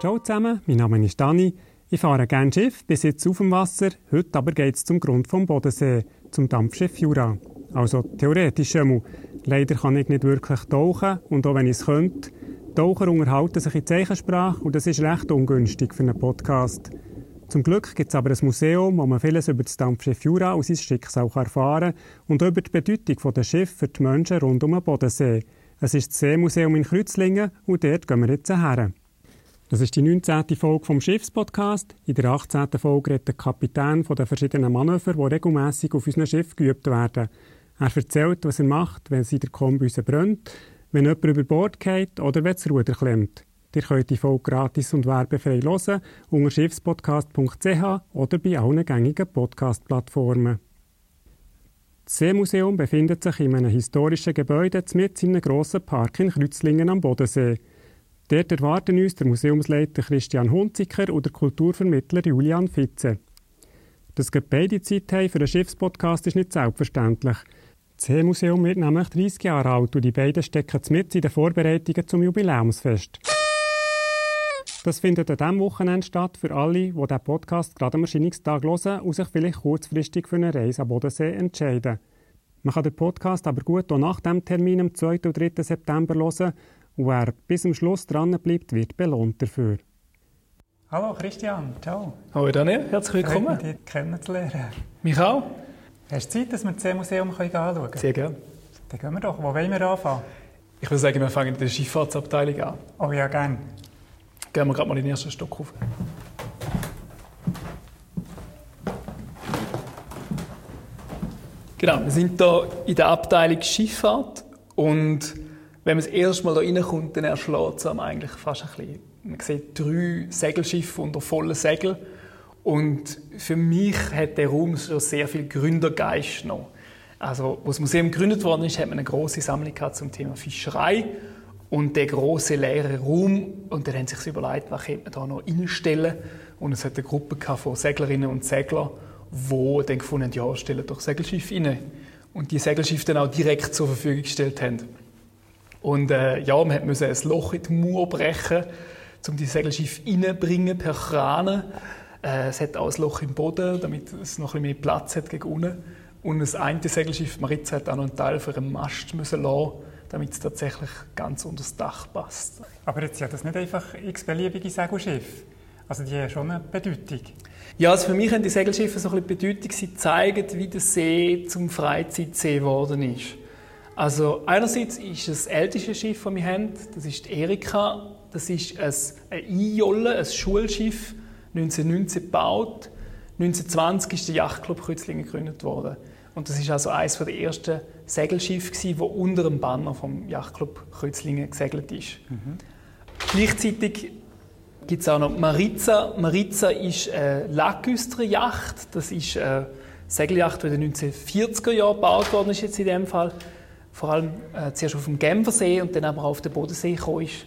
Ciao zusammen, mein Name ist Dani. Ich fahre gerne Schiff, bis jetzt auf dem Wasser. Heute aber geht es zum Grund vom Bodensee, zum Dampfschiff Jura. Also theoretisch einmal. Leider kann ich nicht wirklich tauchen und auch wenn ich es könnte, Taucher unterhalten sich in Zeichensprache und das ist recht ungünstig für einen Podcast. Zum Glück gibt es aber ein Museum, wo man vieles über das Dampfschiff Jura und sein Schicksal erfahren kann und über die Bedeutung der Schiffe für die Menschen rund um den Bodensee. Es ist das Seemuseum in Kreuzlingen und dort gehen wir jetzt her. Das ist die 19. Folge vom Schiffspodcast. In der 18. Folge redet der Kapitän von den verschiedenen Manöver, die regelmäßig auf unserem Schiff geübt werden. Er erzählt, was er macht, wenn sie der Kombüse brennt, wenn jemand über Bord geht oder wenn das Ruder klemmt. Ihr könnt die Folge gratis und werbefrei hören unter schiffspodcast.ch oder bei allen gängigen Podcast-Plattformen. Das Seemuseum befindet sich in einem historischen Gebäude mitten in einem grossen Park in Kreuzlingen am Bodensee. Dort erwarten uns der Museumsleiter Christian Hunziker und der Kulturvermittler Julian Fitze. Dass wir beide Zeit haben für einen Schiffspodcast ist nicht selbstverständlich. Das Seemuseum wird nämlich 30 Jahre alt und die beiden stecken mit in den Vorbereitungen zum Jubiläumsfest. Das findet an diesem Wochenende statt für alle, die diesen Podcast gerade am Erscheinungstag hören und sich vielleicht kurzfristig für eine Reise am Bodensee entscheiden. Man kann den Podcast aber gut auch nach dem Termin am 2. und 3. September hören und wer bis zum Schluss dran bleibt, wird belohnt dafür. Hallo Christian, ciao. Hallo Daniel, herzlich willkommen. Freut mich, dich kennenzulernen. Mich auch. Hast du Zeit, dass wir das Seemuseum anschauen können? Sehr gerne. Dann gehen wir doch. Wo wollen wir anfangen? Ich würde sagen, wir fangen in der Schifffahrtsabteilung an. Oh ja, gerne. Gehen wir gerade mal in den ersten Stock rauf. Genau, wir sind hier in der Abteilung Schifffahrt und wenn man das erste Mal hier reinkommt, dann erschlägt es eigentlich fast ein bisschen. Man sieht drei Segelschiffe unter vollen Segeln und für mich hat der Raum schon sehr viel Gründergeist noch. Also, als das Museum gegründet worden ist, hat man eine große Sammlung zum Thema Fischerei und der große leere Raum und dann haben sie sich überlegt, was könnte man da noch einstellen und es hat eine Gruppe von Seglerinnen und Seglern, die dann gefunden haben, ja, stellen doch Segelschiffe rein und die Segelschiffe dann auch direkt zur Verfügung gestellt haben. Und äh, ja, man musste ein Loch in die Mauer brechen, um die Segelschiffe reinzubringen per Krane. Äh, es hat auch ein Loch im Boden, damit es noch ein bisschen mehr Platz hat gegen unten. Und das eine Segelschiff, Maritza, hat auch noch einen Teil für einen Mast müssen lassen, damit es tatsächlich ganz unter das Dach passt. Aber jetzt sind das nicht einfach x-beliebige Segelschiffe. Also die haben schon eine Bedeutung. Ja, also für mich haben die Segelschiffe so ein bisschen Bedeutung, sie zeigen, wie der See zum Freizeitsee geworden ist. Also einerseits ist das älteste Schiff, das wir haben, das ist die Erika. Das ist ein, ein Einjolle, ein Schulschiff, 1919 gebaut. 1920 ist der Yachtclub Kreuzlingen gegründet worden. Und das ist also eines der ersten Segelschiffe, das unter dem Banner vom Yachtclub Kreuzlingen gesegelt ist. Mhm. Gleichzeitig gibt es auch noch Maritza. Maritza ist eine Lackküster-Yacht. Das ist eine Segelyacht, die in den 1940er Jahren gebaut worden ist, jetzt in dem Fall. Vor allem äh, zuerst auf dem Genfersee und dann aber auf den Bodensee gekommen ist.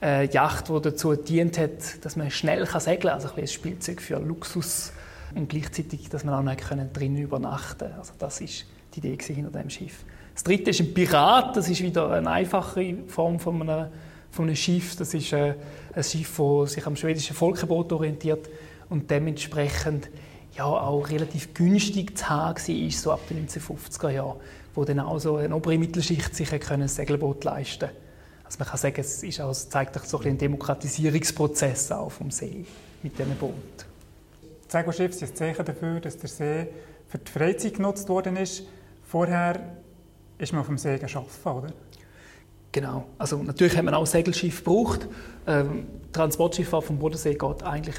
Eine Yacht, die dazu dient hat, dass man schnell segeln kann. Also ein, ein Spielzeug für Luxus. Und gleichzeitig, dass man auch noch drinnen übernachten. Also das ist die Idee hinter dem Schiff. Das dritte ist ein Pirat. Das ist wieder eine einfache Form von einem, von einem Schiff. Das ist äh, ein Schiff, das sich am schwedischen Volksboot orientiert und dementsprechend ja auch relativ günstig zu haben war, so ab den 1950er Jahren, wo dann auch so eine obere Mittelschicht sich ein Segelboot leisten konnte. Also man kann sagen, es, ist auch, es zeigt auch so ein, ein Demokratisierungsprozess auf vom See mit diesem Boot. Das Segelschiff ist ein Zeichen dafür, dass der See für die Freizeit genutzt worden ist. Vorher ist man auf dem See geschaffen, oder? Genau. Also natürlich hat man auch Segelschiff gebraucht. Ähm, Transportschifffahrt vom Bodensee geht eigentlich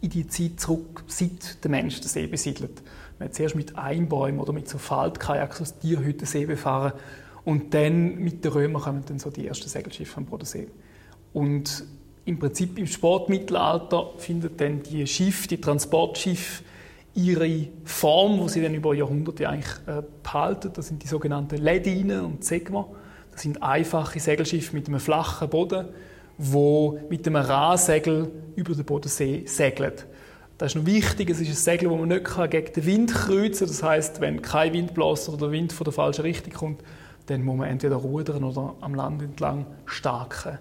in die Zeit zurück, seit der Mensch den See besiedelt. Man hat zuerst mit Einbäumen oder mit so Faltkajaks aus Tierhütten See befahren und dann mit den Römern kommen dann so die ersten Segelschiffe am Bodensee. Und im Prinzip im Sportmittelalter findet dann die Schiff, die Transportschiffe ihre Form, wo sie dann über Jahrhunderte eigentlich äh, behalten. Das sind die sogenannten Ledinen und Segmer. Das sind einfache Segelschiffe mit einem flachen Boden, wo mit einem Rahsegel über den Bodensee segeln. Das ist noch wichtig, es ist ein Segel, das man nicht gegen den Wind kreuzen kann. Das heißt, wenn kein Wind bläst oder der Wind von der falschen Richtung kommt, dann muss man entweder rudern oder am Land entlang starken.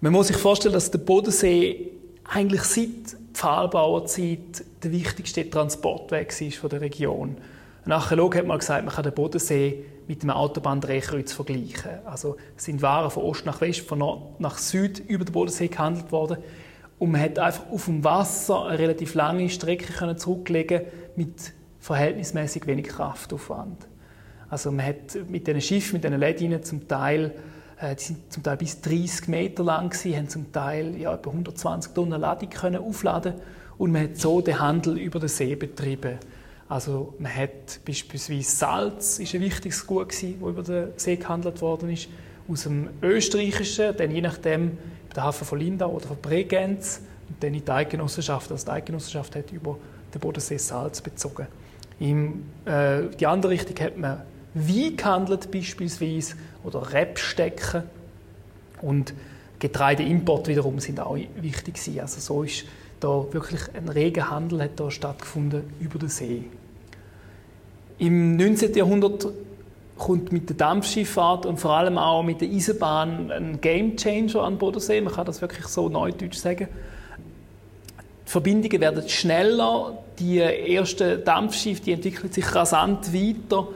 Man muss sich vorstellen, dass der Bodensee eigentlich seit Pfahlbauerzeit der wichtigste Transportweg ist von der Region. Ein Archäologe hat mal gesagt, man kann den Bodensee mit einem Autobahndrehkreuz vergleichen. Also sind Waren von Ost nach West, von Nord nach Süd über den Bodensee gehandelt worden. Und man hat einfach auf dem Wasser eine relativ lange Strecke können zurücklegen mit verhältnismäßig wenig Kraftaufwand. Also man hat mit diesen Schiffen, mit diesen Ledinen zum Teil, äh, die sind zum Teil bis 30 Meter lang gewesen, haben zum Teil ja, etwa 120 Tonnen Ladung können aufladen und man hat so den Handel über den See betrieben. Also man hat beispielsweise Salz ist ein wichtiges Gut gewesen, das über den See gehandelt worden ist, aus dem Österreichischen, dann je nachdem der Hafen von Lindau oder von Bregenz und dann in die Eidgenossenschaft. Also die Eidgenossenschaft hat über den Bodensee Salz bezogen. In äh, die andere Richtung hat man Wein gehandelt beispielsweise oder Rebstecken und Getreideimport wiederum sind auch wichtig gewesen. Also so ist da wirklich ein reger Handel hat da stattgefunden über den See. Im 19. Jahrhundert kommt mit der Dampfschifffahrt und vor allem auch mit der Eisenbahn ein Gamechanger an Bodensee. Man kann das wirklich so neudeutsch sagen. Die Verbindungen werden schneller, die ersten Dampfschiffe die entwickeln sich rasant weiter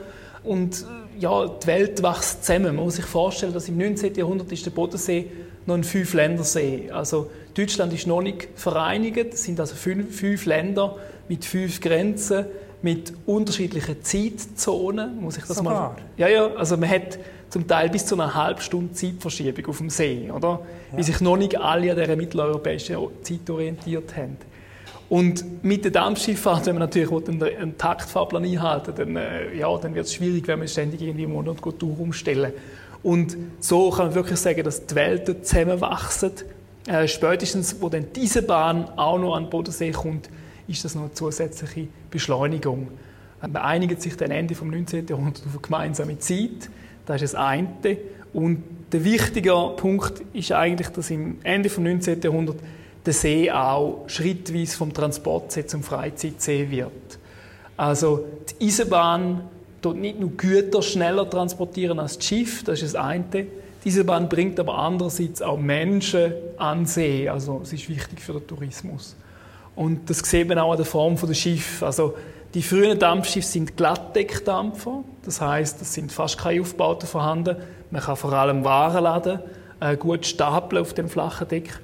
und ja, die Welt wächst zusammen. Man muss sich vorstellen, dass im 19. Jahrhundert ist der Bodensee noch ein Fünf-Länder-See. Also Deutschland ist noch nicht vereinigt. Es sind also fünf, fünf Länder mit fünf Grenzen, mit unterschiedlichen Zeitzonen. Muss ich das Sogar. mal? Ja, ja. Also man hat zum Teil bis zu einer halben Stunde Zeitverschiebung auf dem See, oder? Ja. Weil sich noch nicht alle an dieser mitteleuropäischen Zeit orientiert haben. Und mit der Dampfschifffahrt, wenn man natürlich einen Taktfahrplan einhalten dann, äh, ja, dann wird es schwierig, wenn man ständig irgendwie im Monat Tour umstellen Und so kann man wirklich sagen, dass die Welten zusammenwachsen. Äh, spätestens, wo dann diese Bahn auch noch an den Bodensee kommt, ist das noch eine zusätzliche Beschleunigung. Man einigt sich dann Ende des 19. Jahrhunderts auf eine gemeinsame Zeit. Das ist das eine. Und der wichtige Punkt ist eigentlich, dass im Ende des 19. Jahrhunderts der See auch schrittweise vom Transportsee zum Freizeitsee wird. Also die Eisenbahn dort nicht nur Güter schneller transportieren als das Schiff, das ist das eine. Die Eisenbahn bringt aber andererseits auch Menschen an See, also es ist wichtig für den Tourismus. Und das sieht man auch an der Form der Schiff. Also die frühen Dampfschiffe sind Glattdeckdampfer, das heißt, es sind fast keine Aufbauten vorhanden. Man kann vor allem Waren laden, äh, gut stapeln auf dem flachen Deck.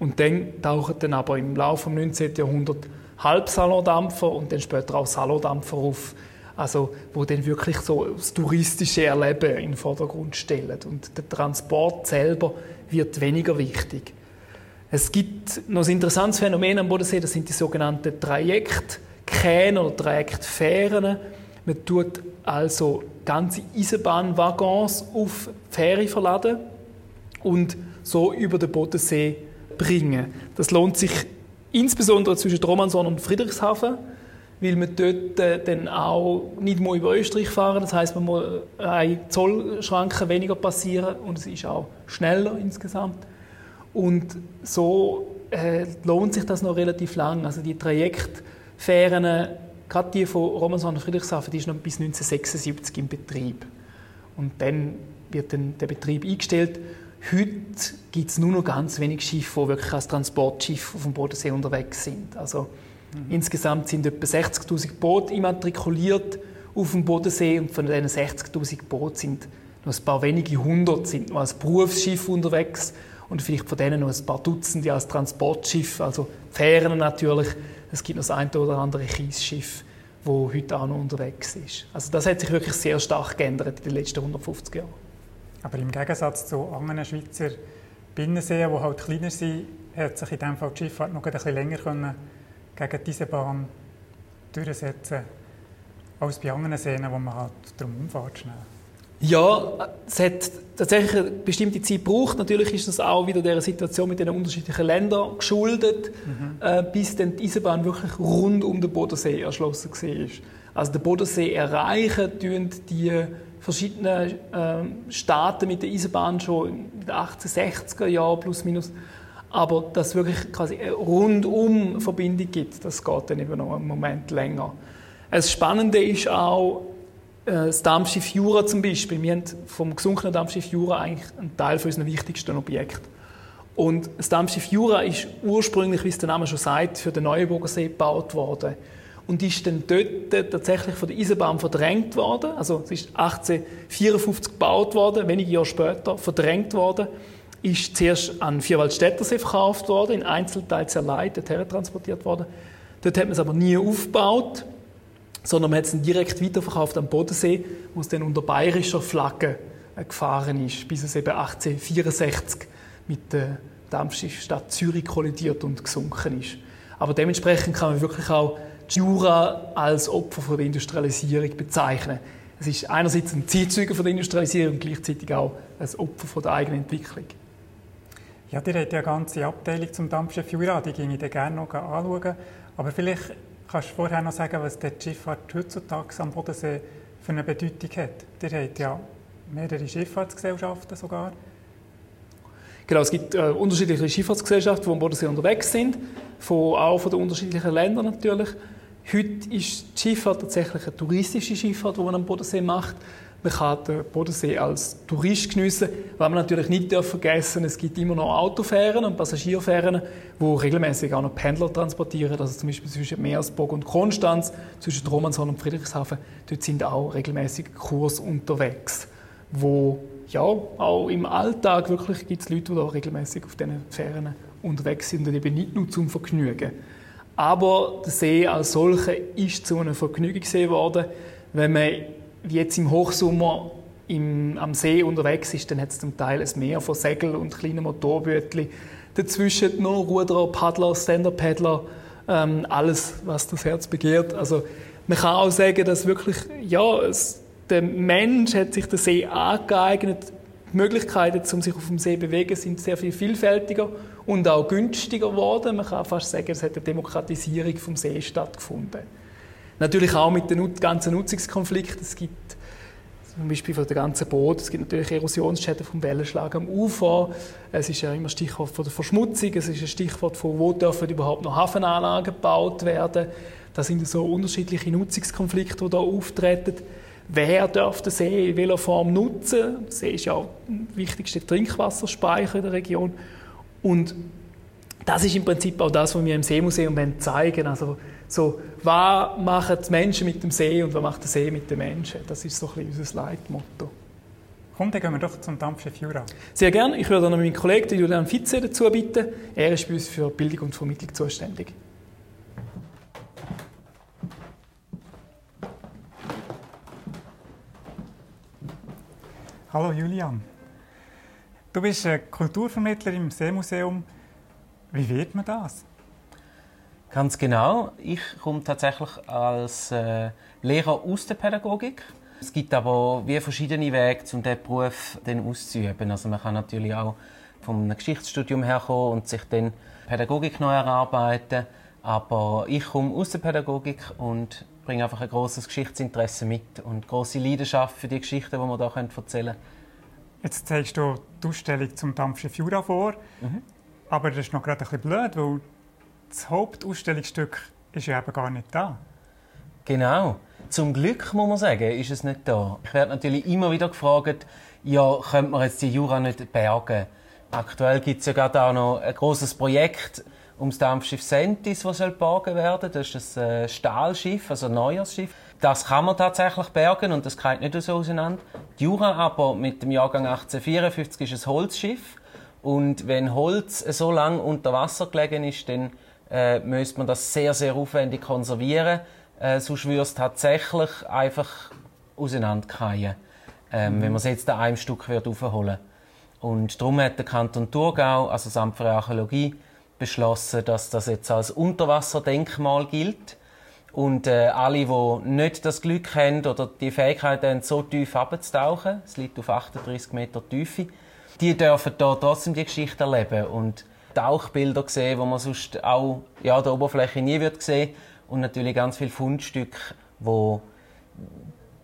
Und dann tauchen dann aber im Laufe des 19. Jahrhunderts Halbsalondampfer und dann später auch Salondampfer auf, also wo dann wirklich so das touristische Erleben in den Vordergrund stellen. Und der Transport selber wird weniger wichtig. Es gibt noch ein interessantes Phänomen am Bodensee, das sind die sogenannten Trajektkähne oder Trajektfähren. Man tut also ganze Eisenbahnwaggons auf Fähre verladen und so über den Bodensee bringen. Das lohnt sich insbesondere zwischen Romanson und Friedrichshafen, weil man dort äh, dann auch nicht mehr über Österreich fahren Das heißt, man muss eine Zollschranke weniger passieren und es ist auch schneller insgesamt. Und so äh, lohnt sich das noch relativ lang. Also die Trajektfähren, gerade die von Romanson und Friedrichshafen, die ist noch bis 1976 im Betrieb. Und dann wird dann der Betrieb eingestellt Heute gibt es nur noch ganz wenig Schiffe, die wirklich als Transportschiff auf dem Bodensee unterwegs sind. Also mhm. insgesamt sind etwa 60.000 Boote immatrikuliert auf dem Bodensee und von diesen 60.000 Booten sind noch ein paar wenige hundert sind noch als Berufsschiff unterwegs und vielleicht von denen noch ein paar Dutzende als Transportschiff, also Fähren natürlich. Es gibt noch das eine oder andere Kiesschiff, wo heute auch noch unterwegs ist. Also das hat sich wirklich sehr stark geändert in den letzten 150 Jahren. Aber im Gegensatz zu anderen Schweizer Binnenseen, die halt kleiner sind, hat sich in diesem Fall die Schifffahrt noch ein bisschen länger können gegen diese Bahn durchsetzen als bei anderen Seen, wo man halt drum umfährt schnell. Ja, es hat tatsächlich eine bestimmte Zeit gebraucht. Natürlich ist das auch wieder der Situation mit den unterschiedlichen Ländern geschuldet, mhm. äh, bis dann die Eisenbahn wirklich rund um den Bodensee erschlossen war. Also den Bodensee erreichen tun die verschiedenen äh, Staaten mit der Eisenbahn schon in den 1860er Jahren plus minus. Aber dass es wirklich quasi eine rundum Verbindung gibt, das geht dann eben noch einen Moment länger. Das Spannende ist auch das Dampfschiff Jura zum Beispiel. Wir haben vom gesunkenen Dampfschiff Jura eigentlich einen Teil von unseren wichtigsten Objekten. Und das Dampfschiff Jura ist ursprünglich, wie es der Name schon sagt, für den Neuenburger See gebaut worden. Und ist dann dort tatsächlich von der Eisenbahn verdrängt worden. Also es ist 1854 gebaut worden, wenige Jahre später verdrängt worden. Ist zuerst an Vierwaldstättersee verkauft worden, in Einzelteil zerlegt, dorthin transportiert worden. Dort hat man es aber nie aufgebaut, sondern man hat es direkt weiterverkauft am Bodensee, wo es dann unter bayerischer Flagge äh, gefahren ist, bis es eben 1864 mit der Dampfschiffstadt Zürich kollidiert und gesunken ist. Aber dementsprechend kann man wirklich auch die Jura als Opfer von der Industrialisierung bezeichnen. Es ist einerseits ein Zeitzeuge von der Industrialisierung und gleichzeitig auch ein Opfer von der eigenen Entwicklung. Ja, ihr habt ja eine ganze Abteilung zum Dampfschiff Jura, die ginge ich gerne noch anschauen. Aber vielleicht kannst du vorher noch sagen, was die Schifffahrt heutzutage am Bodensee für eine Bedeutung hat. Ihr habt ja mehrere Schifffahrtsgesellschaften sogar. Genau, es gibt äh, unterschiedliche Schifffahrtsgesellschaften, die am Bodensee unterwegs sind, von, auch von den unterschiedlichen Ländern natürlich. Heute ist die Schifffahrt tatsächlich eine touristische Schifffahrt, die man am Bodensee macht. Man kann den Bodensee als Tourist geniessen, weil man natürlich nicht vergessen darf, es gibt immer noch Autofähren und Passagierfähren, die regelmäßig auch noch Pendler transportieren. Also zum Beispiel zwischen Meersburg und Konstanz, zwischen Romanshorn und Friedrichshafen, dort sind auch regelmäßig Kurs unterwegs, wo ja, auch im Alltag wirklich gibt es Leute, die da regelmäßig auf diesen Fähren unterwegs sind und eben nicht nur zum Vergnügen. Aber der See als solcher ist zu einem Vergnügungssee geworden. Wenn man jetzt im Hochsommer im, am See unterwegs ist, dann hat es zum Teil ein Meer von Segel und kleinen Motorbötchen. Dazwischen noch Ruderer, Paddler, Stand-Up-Paddler, ähm, alles, was das Herz begehrt. Also man kann auch sagen, dass wirklich, ja, es, der Mensch hat sich den See angeeignet. Die Möglichkeiten, um sich auf dem See zu bewegen, sind sehr viel vielfältiger und auch günstiger geworden. Man kann fast sagen, es hat eine Demokratisierung vom See stattgefunden. Natürlich auch mit dem ganzen Nutzungskonflikt. Es gibt zum Beispiel von der ganzen Boot, es gibt natürlich Erosionsschäden vom Wellenschlag am Ufer. Es ist ja immer Stichwort von der Verschmutzung. Es ist ein Stichwort von, wo dürfen überhaupt noch Hafenanlagen gebaut werden. Das sind so unterschiedliche Nutzungskonflikte, die da auftreten. Wer darf den See in welcher Form nutzen? Der See ist ja auch der wichtigste Trinkwasserspeicher in der Region. Und das ist im Prinzip auch das, was wir im Seemuseum zeigen Also so, was machen die Menschen mit dem See und was macht der See mit den Menschen? Das ist so ein bisschen unser Leitmotto. Komm, dann gehen wir doch zum Dampfschiff Jura. Sehr gerne. Ich würde noch meinen Kollegen Julian Fitze dazu bitten. Er ist bei uns für Bildung und Vermittlung zuständig. Hallo Julian. Du bist Kulturvermittler im Seemuseum. Wie wird man das? Ganz genau. Ich komme tatsächlich als äh, Lehrer aus der Pädagogik. Es gibt aber wie verschiedene Wege, um diesen Beruf dann auszuüben. Also man kann natürlich auch vom Geschichtsstudium herkommen und sich dann Pädagogik neu erarbeiten. Aber ich komme aus der Pädagogik und bringe einfach ein großes Geschichtsinteresse mit und große Leidenschaft für die Geschichten, die wir hier erzählen können. Jetzt zeigst du die Ausstellung zum Dampfschiff Jura vor. Mhm. Aber das ist noch gerade ein bisschen blöd, weil das Hauptausstellungsstück ist ja eben gar nicht da. Genau. Zum Glück, muss man sagen, ist es nicht da. Ich werde natürlich immer wieder gefragt, ja, könnte man jetzt die Jura nicht bergen? Aktuell gibt es ja gerade auch noch ein großes Projekt ums Dampfschiff Sentis, das soll bergen werden. Das ist ein äh, Stahlschiff, also ein neues Schiff. Das kann man tatsächlich bergen und das geht nicht so auseinander. Die Jura aber mit dem Jahrgang 1854 ist ein Holzschiff. Und wenn Holz so lange unter Wasser gelegen ist, dann äh, müsste man das sehr, sehr aufwendig konservieren. Äh, sonst würde es tatsächlich einfach auseinanderfallen, ähm, mhm. wenn man es jetzt an einem Stück aufholen Und darum hat der Kanton Thurgau, also das Amt für Archäologie, beschlossen, dass das jetzt als Unterwasserdenkmal gilt. Und äh, alle, die nicht das Glück haben oder die Fähigkeit haben, so tief abzutauchen, es liegt auf 38 Meter Tiefe, die dürfen da trotzdem die Geschichte erleben und Tauchbilder sehen, die man sonst auch ja, der Oberfläche nie wird sehen und natürlich ganz viele Fundstücke, die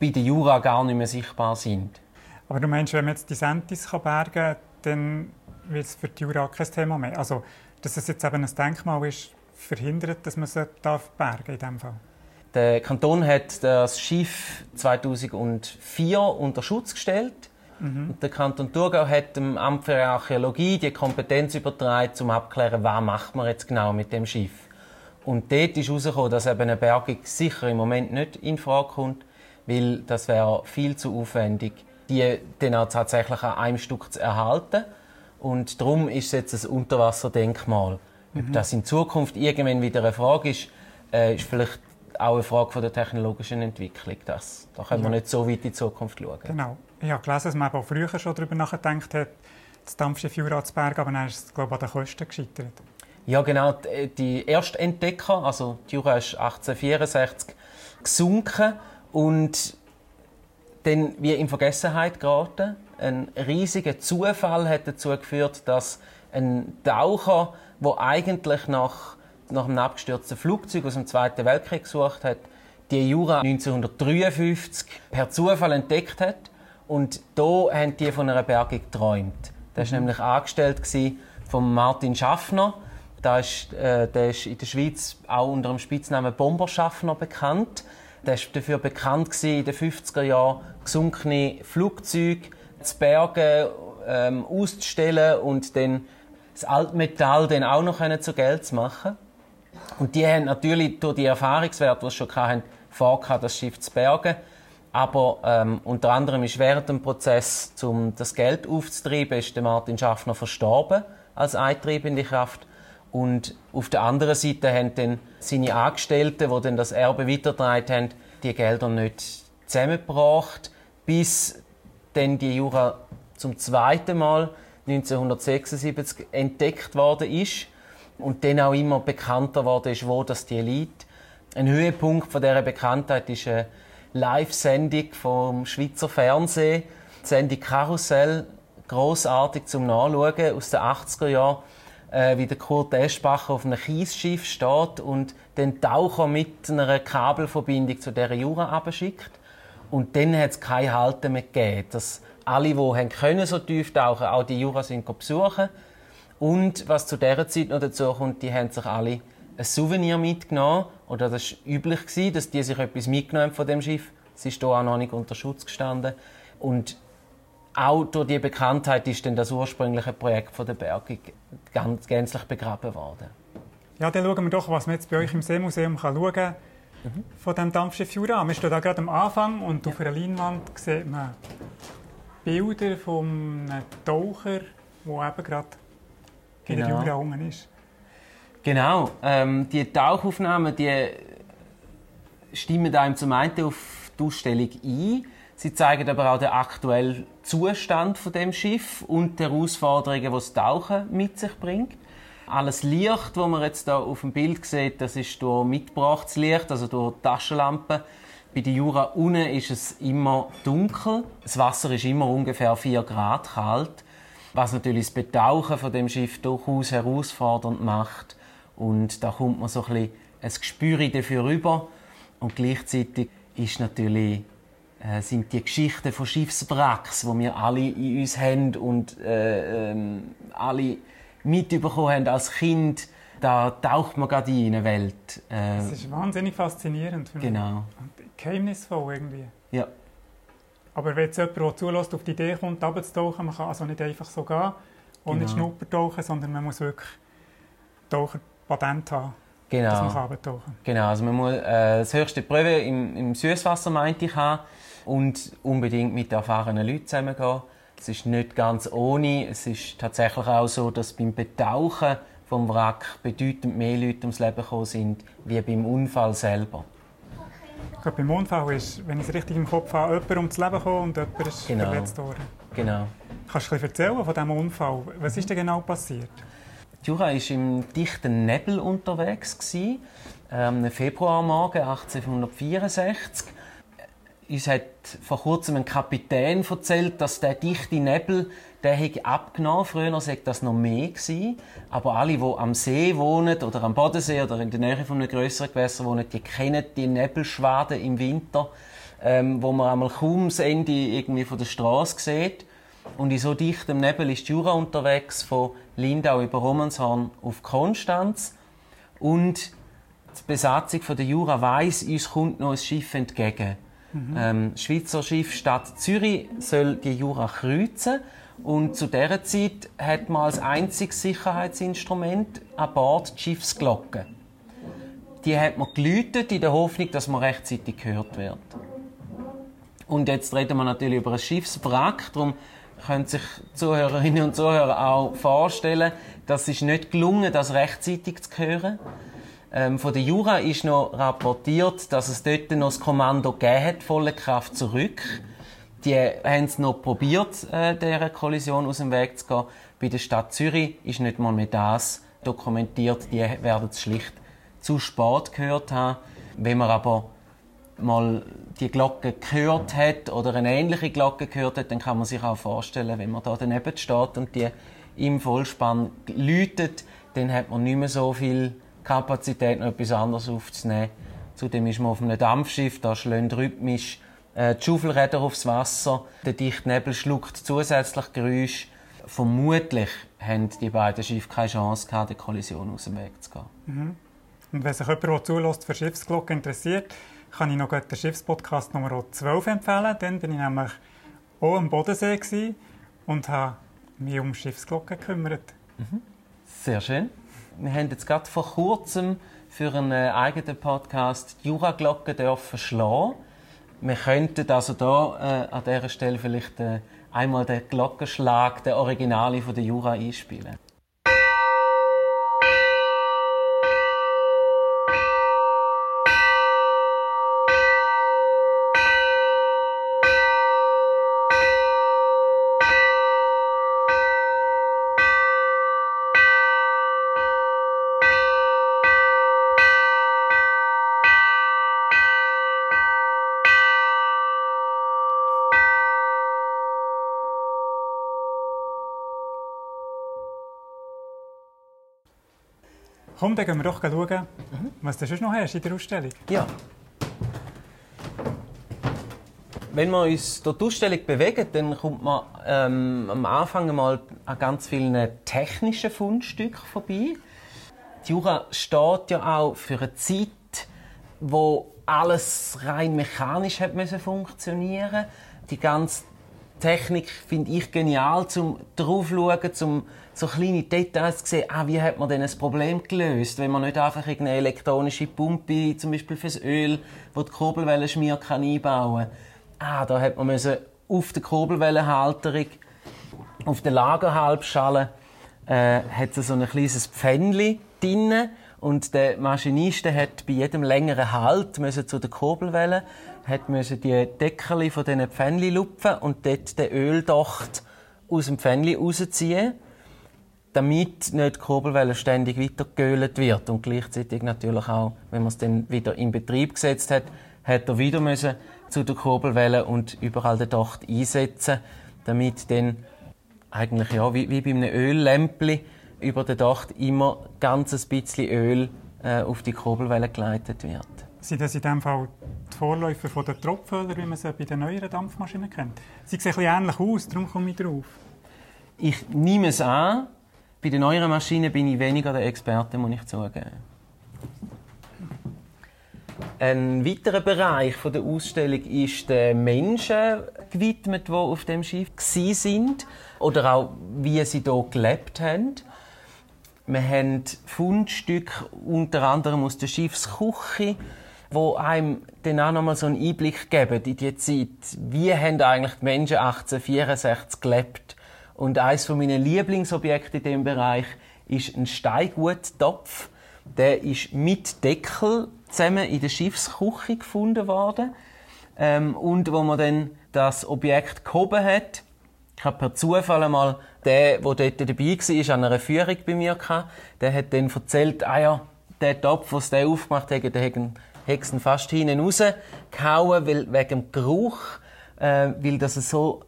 bei der Jura gar nicht mehr sichtbar sind. Aber du meinst, wenn man jetzt die Sentis bergen kann, dann wird es für die Jura kein Thema mehr? Also, dass es jetzt eben ein Denkmal ist, verhindert, dass man es darf bergen in diesem Fall? Der Kanton hat das Schiff 2004 unter Schutz gestellt Mhm. Und der Kanton Thurgau hat dem Amt für Archäologie die Kompetenz übertragen, um abzuklären, was macht man jetzt genau mit dem Schiff. Und dort ist herausgekommen, dass eben eine Bergung sicher im Moment nicht in Frage kommt, weil das wäre viel zu aufwendig, die dann auch tatsächlich an einem Stück zu erhalten. Und darum ist es jetzt ein Unterwasserdenkmal. Mhm. Ob das in Zukunft irgendwann wieder eine Frage ist, äh, ist vielleicht auch eine Frage von der technologischen Entwicklung. Das, da können wir nicht so weit in die Zukunft schauen. Genau. Ich habe gelesen, dass man auch früher schon darüber nachgedacht hat, das Dampfschiff Jura zu bergen, aber dann ist es, glaube ich, an den Kosten gescheitert. Ja, genau. Die ersten Entdecker, also die Jura ist 1864 gesunken und dann wie in Vergessenheit geraten. Ein riesiger Zufall hat dazu geführt, dass ein Taucher, der eigentlich nach, nach einem abgestürzten Flugzeug aus dem Zweiten Weltkrieg gesucht hat, die Jura 1953 per Zufall entdeckt hat. Und da haben die von einer Bergung geträumt. Der war mhm. nämlich angestellt von Martin Schaffner. Der ist, äh, der ist in der Schweiz auch unter dem Spitznamen Bomberschaffner bekannt. Der war dafür bekannt gewesen, in den 50er Jahren gesunkene Flugzeuge zu bergen, ähm, auszustellen und dann das Altmetall dann auch noch zu Geld zu machen. Und die haben natürlich durch die Erfahrungswerte, die sie schon hatten, vorgehabt, das Schiff zu bergen. Aber ähm, unter anderem ist während dem Prozess, um das Geld aufzutreiben, ist der Martin Schaffner verstorben als eintreibende Kraft. Und auf der anderen Seite haben dann seine Angestellten, die dann das Erbe weitergetragen haben, die Gelder nicht zusammengebracht, bis dann die Jura zum zweiten Mal 1976 entdeckt worden ist und dann auch immer bekannter worden ist, wo das die liegt. Ein Höhepunkt von dieser Bekanntheit ist eine Live-Sendung vom Schweizer Fernsehen, die Sendung Karussell, großartig zum Nachschauen aus den 80er Jahren äh, wie der Kurt Eschbacher auf einem Kiesschiff steht und den Taucher mit einer Kabelverbindung zu der Jura abschickt. Und dann hat es kein Halten mehr gegeben. Dass alle, die können, so tief tauchen, auch die Jura sind besuchen. Und was zu dieser Zeit noch dazu kommt, die haben sich alle ein Souvenir mitgenommen. Oder das war üblich, gewesen, dass die sich etwas mitgenommen von dem Schiff. Sie ist hier auch noch nicht unter Schutz gestanden. Und auch durch die Bekanntheit ist dann das ursprüngliche Projekt von der Bergung ganz gänzlich begraben worden. Ja, dann schauen wir doch, was man jetzt bei euch im Seemuseum kann schauen kann. Mhm. Von dem Dampfschiff Jura. Wir stehen da gerade am Anfang und ja. auf einer Leinwand sieht man Bilder von einem Taucher, der eben gerade in der genau. Jura unten ist. Genau. Ähm, die Tauchaufnahmen die stimmen einem zum einen auf die Ausstellung ein. Sie zeigen aber auch den aktuellen Zustand von dem Schiff und die Herausforderungen, die das Tauchen mit sich bringt. Alles Licht, das man jetzt hier auf dem Bild sieht, das ist durch mitgebrachtes Licht, also durch Taschenlampen. Bei der Jura unten ist es immer dunkel. Das Wasser ist immer ungefähr 4 Grad kalt, was natürlich das Betauchen von dem Schiff durchaus herausfordernd macht. Und da kommt man so ein bisschen ein Gespür dafür rüber. Und gleichzeitig ist natürlich äh, sind die Geschichten von Schiffswracks, die wir alle in uns haben und äh, ähm, alle mitbekommen haben als Kind. Da taucht man gerade in eine Welt. Äh, das ist wahnsinnig faszinierend. Für genau. Und geheimnisvoll irgendwie. Ja. Aber wenn jetzt jemand, der zulässt, auf die Idee kommt, runterzutauchen, man kann also nicht einfach so gehen und genau. nicht Schnuppertauchen, sondern man muss wirklich Taucherpatent haben. Genau. Dass man kann Genau, also man muss äh, das höchste Prüfe im, im Süßwasser, meinte ich, haben und unbedingt mit erfahrenen Leuten zusammengehen. Es ist nicht ganz ohne. Es ist tatsächlich auch so, dass beim Betauchen vom Wrack bedeutend mehr Leute ums Leben gekommen sind, wie beim Unfall selber. Glaube, beim Unfall ist, wenn ich es richtig im Kopf habe, jemand ums Leben gekommen und jemand ist genau. verletzt worden. Genau. Kannst du etwas erzählen von diesem Unfall? Was ist denn genau passiert? Jura war im dichten Nebel unterwegs. Ähm, Februarmorgen 1864 uns hat vor kurzem ein Kapitän erzählt, dass der dichte Nebel, der hätte abgenommen. Früher sei das noch mehr gewesen. Aber alle, die am See wohnen oder am Bodensee oder in der Nähe von einem größeren Gewässer wohnen, die kennen die Nebelschwaden im Winter, ähm, wo man einmal kaum das Ende irgendwie von der Straße sieht. Und in so dichtem Nebel ist die Jura unterwegs von Lindau über Romanshorn auf Konstanz. Und die Besatzung von der Jura weiss, uns kommt noch ein Schiff entgegen. Mhm. Ähm, Schweizer Schiff Stadt Zürich soll die Jura kreuzen und zu dieser Zeit hat man als einziges Sicherheitsinstrument an Bord die Schiffsglocke. Die hat man geläutet in der Hoffnung, dass man rechtzeitig gehört wird. Und jetzt reden wir natürlich über ein Schiffswrack, darum können sich Zuhörerinnen und Zuhörer auch vorstellen, dass es nicht gelungen, das rechtzeitig zu hören. Ähm, von der Jura ist noch rapportiert, dass es dort noch das Kommando gegeben hat, volle Kraft zurück. Die haben es noch probiert, äh, dieser Kollision aus dem Weg zu gehen. Bei der Stadt Zürich ist nicht mal mehr das dokumentiert. Die werden es schlicht zu spät gehört haben. Wenn man aber mal die Glocke gehört hat oder eine ähnliche Glocke gehört hat, dann kann man sich auch vorstellen, wenn man da daneben steht und die im Vollspann läutet, dann hat man nicht mehr so viel Kapazität, noch etwas anderes aufzunehmen. Zudem ist man auf einem Dampfschiff, da schlönt rhythmisch äh, die Schaufelräder aufs Wasser. Der dichte Nebel schluckt zusätzlich Geräusche. Vermutlich haben die beiden Schiffe keine Chance gehabt, die Kollision aus dem Weg zu gehen. Mhm. Und wenn sich jemand, der zulässt, für Schiffsglocke interessiert, kann ich noch den Schiffspodcast Nummer 12 empfehlen. Dann war ich nämlich auch am Bodensee und habe mich um Schiffsglocken gekümmert. Mhm. Sehr schön. Wir haben jetzt gerade vor kurzem für einen äh, eigenen Podcast die Juraglocke dürfen schlagen. Wir könnten also da äh, an dieser Stelle vielleicht äh, einmal den Glockenschlag, der Originale von der Jura einspielen. Komm, dann gehen wir doch schauen, was du sonst noch hast in der Ausstellung. Ja. Wenn wir uns durch die Ausstellung bewegen, dann kommt man ähm, am Anfang mal an ganz vielen technischen Fundstücken vorbei. Die Jura steht ja auch für eine Zeit, wo alles rein mechanisch hat funktionieren. Die ganze Technik finde ich genial, zum draufschauen, zum so kleine Details zu sehen, ah, wie hat man denn ein Problem gelöst, wenn man nicht einfach eine elektronische Pumpe, zum Beispiel fürs Öl, wo die Kurbelwelle schmiert, kann einbauen. Ah, da hat man müssen auf der Kurbelwellenhalterung, auf der Lagerhalbschale, äh, hat so ein kleines Pfännchen drin und der Maschinist hat bei jedem längeren Halt müssen zu der Kurbelwelle hat müssen die Deckel von diesen Pfännchen lupfen und dort den Öldocht aus dem Pfännchen rausziehen damit nicht die Kurbelwelle ständig weiter geölt wird und gleichzeitig natürlich auch, wenn man es dann wieder in Betrieb gesetzt hat, hat er wieder müssen zu der Kurbelwelle und überall den Docht einsetzen, damit dann eigentlich ja wie, wie bei einem Öllämpli über den Docht immer ganz ein bisschen Öl äh, auf die Kurbelwelle geleitet wird. Sind das in diesem Fall die Vorläufer von der Tropföler, wie man sie bei den neueren Dampfmaschinen kennt? Sie sehen ein ähnlich aus, darum komme ich drauf. Ich nehme es an, bei den neueren Maschinen bin ich weniger der Experte, muss ich zugeben. Ein weiterer Bereich der Ausstellung ist den Menschen gewidmet, die auf dem Schiff sind oder auch wie sie hier gelebt haben. Wir haben Fundstücke unter anderem aus der Schiffsküche, wo einem dann auch noch mal so einen Einblick geben in die Zeit. Wie haben eigentlich die Menschen 1864 gelebt? Und eines von meinen Lieblingsobjekte in diesem Bereich ist ein Steinguttopf. Der ist mit Deckel zusammen in der Schiffsküche gefunden worden. Ähm, und wo man dann das Objekt gehoben hat, ich habe per Zufall einmal der, der dort dabei war, an einer Führung bei mir gehabt, der hat dann erzählt, ah ja, der Topf, den der aufgemacht hat, der hat ihn fast hinten rausgehauen, weil, wegen dem Geruch, äh, weil das so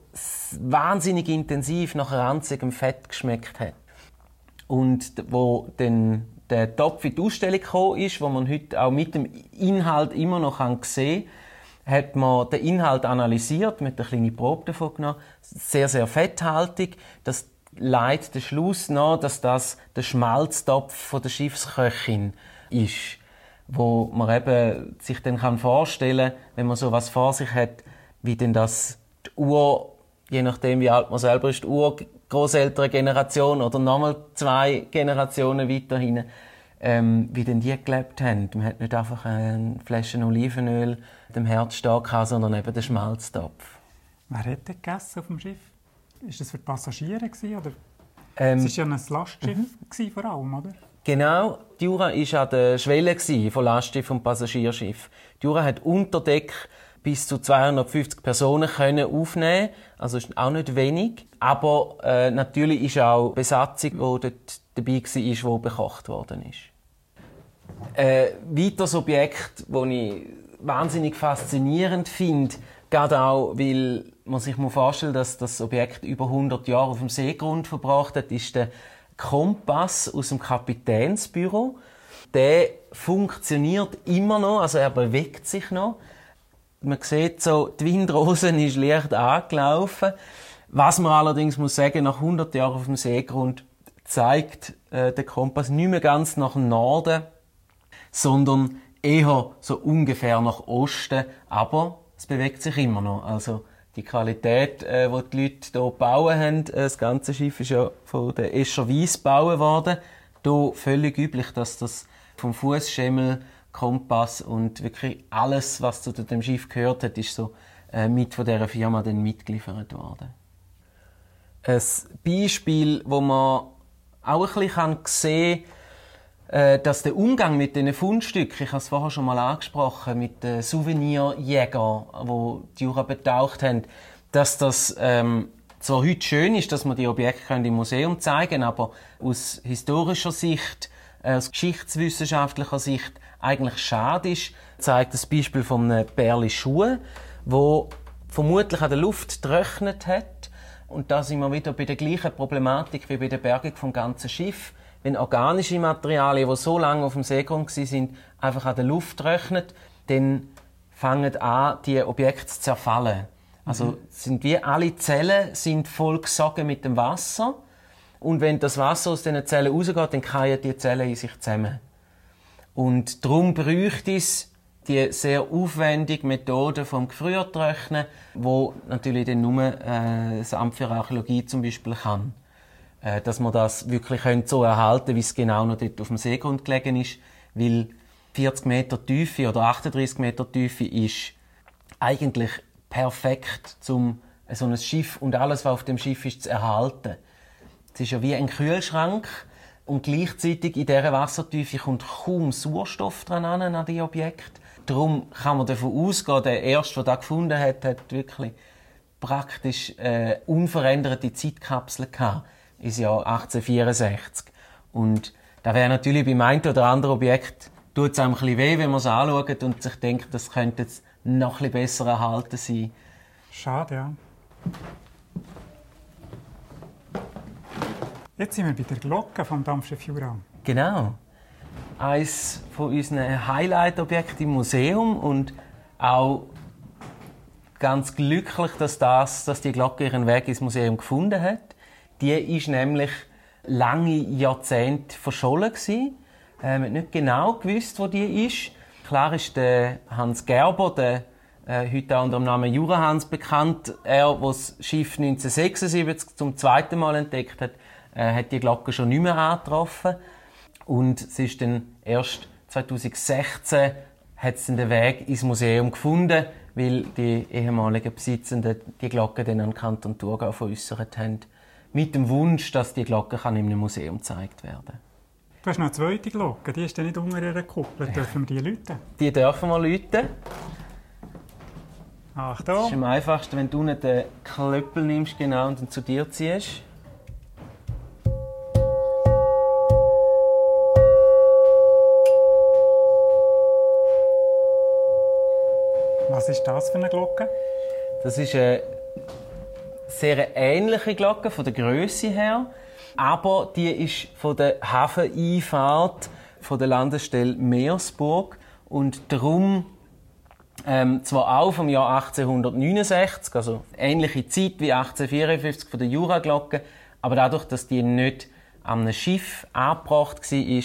wahnsinnig intensiv nach ranzigem Fett geschmeckt hat. Und wo dann der Topf in die Ausstellung gekommen ist, wo man heute auch mit dem Inhalt immer noch sehen kann, hat man den Inhalt analysiert, mit einer kleinen Probe davon genommen. Sehr, sehr fetthaltig. Das leitet den Schluss nach, dass das der Schmalztopf von der Schiffsköchin ist. Wo man eben sich dann kann vorstellen, wenn man so was vor sich hat, wie denn das die Uhr, je nachdem wie alt man selber ist, die Uhr großeltere Generation oder nochmal zwei Generationen weiterhin, ähm, wie denn die gelebt haben. Man hat nicht einfach eine Flasche Olivenöl dem Herz gehabt, sondern eben den Schmalztopf. Wer hat denn gegessen auf dem Schiff? Ist das für die Passagiere gewesen, oder? Ähm, es war ja ein Lastschiff mhm. vor allem, oder? Genau, die Jura war an der Schwelle von Lastschiff und Passagierschiff. Die Jura hat unter Deck bis zu 250 Personen können aufnehmen, also ist auch nicht wenig. Aber äh, natürlich ist auch Besatzung, die dort dabei war, die bekocht worden ist. Äh, weiteres Objekt, das ich wahnsinnig faszinierend finde, gerade auch, weil man sich vorstellen muss, dass das Objekt über 100 Jahre auf dem Seegrund verbracht hat, ist der Kompass aus dem Kapitänsbüro. Der funktioniert immer noch, also er bewegt sich noch. Man sieht so, die Windrose ist leicht angelaufen. Was man allerdings muss sagen, nach 100 Jahren auf dem Seegrund zeigt äh, der Kompass nicht mehr ganz nach Norden, sondern eher so ungefähr nach Osten, aber es bewegt sich immer noch. Also die Qualität, äh, die die Leute hier bauen haben, äh, das ganze Schiff ist ja von der Escher Weiss gebaut worden. Hier völlig üblich, dass das vom Fußschemmel, Kompass und wirklich alles, was zu dem Schiff gehört hat, ist so äh, mit von dieser Firma dann mitgeliefert worden. Ein Beispiel, wo man auch ein bisschen sehen kann, dass der Umgang mit diesen Fundstücken, ich habe es vorher schon mal angesprochen, mit den Souvenirjägern, die die Jura betaucht haben, dass das ähm, zwar heute schön ist, dass man die Objekte im Museum zeigen aber aus historischer Sicht, äh, aus geschichtswissenschaftlicher Sicht eigentlich schade ist, zeigt das Beispiel von einem Perli Schuhe, wo vermutlich an der Luft getrocknet hat. Und da sind wir wieder bei der gleichen Problematik wie bei der Bergung vom ganzen Schiff wenn organische Materialien, die so lange auf dem Seegrund sind, einfach an der Luft trocknet, dann fangen an, die Objekte zu zerfallen. Also mhm. sind wie alle Zellen sind voll gesogen mit dem Wasser. Und wenn das Wasser aus diesen Zellen rausgeht, dann fallen die Zellen in sich zusammen. Und darum bräuchte es die sehr aufwendige Methode vom Gefriertrocknen, wo natürlich dann nur äh, das Amt für Archäologie zum Beispiel kann. Äh, dass man das wirklich so erhalten wie es genau noch dort auf dem Seegrund gelegen ist, weil 40 Meter Tiefe oder 38 Meter Tiefe ist eigentlich perfekt, um so ein Schiff und alles, was auf dem Schiff ist, zu erhalten. Es ist ja wie ein Kühlschrank und gleichzeitig in dieser Wassertiefe kommt kaum Sauerstoff dran an, an die Objekte. Darum kann man davon ausgehen, der Erste, der das gefunden hat, hat wirklich praktisch äh, unveränderte Zeitkapsel gehabt ins Jahr 1864. Und da wäre natürlich beim einen oder anderen Objekt tut es einem ein bisschen weh, wenn man es anschaut und sich denkt, das könnte jetzt noch ein bisschen besser erhalten sein. Schade, ja. Jetzt sind wir bei der Glocke vom Dampfschiff Jura. Genau. Eines von unseren Highlight-Objekten im Museum und auch ganz glücklich, dass, das, dass die Glocke ihren Weg ins Museum gefunden hat. Die ist nämlich lange Jahrzehnte verschollen gewesen. Äh, man hat nicht genau gewusst, wo die ist. Klar ist der Hans Gerber, der äh, heute auch unter dem Namen Jura Hans bekannt. Er, der das Schiff 1976 zum zweiten Mal entdeckt hat, äh, hat die Glocke schon nicht mehr angetroffen. Und es ist dann erst 2016 hat es den Weg ins Museum gefunden, weil die ehemaligen Besitzenden die Glocke dann an Kanton Thurgau veräussert haben mit dem Wunsch, dass die Glocke kann in einem Museum gezeigt werden kann. Du hast noch eine zweite Glocke, die ist dann nicht unter ihrer Kuppel. Dürfen wir die läuten? Die dürfen wir läuten. Achtung! Es ist am einfachsten, wenn du unten den Klöppel nimmst genau, und dann zu dir ziehst. Was ist das für eine Glocke? Das ist eine sehr ähnliche Glocke von der Größe her, aber die ist von der Hafeneinfahrt von der Landesstelle Meersburg und darum ähm, zwar auch vom Jahr 1869, also ähnliche Zeit wie 1854 von der Juraglocke, aber dadurch, dass die nicht an einem Schiff angebracht war,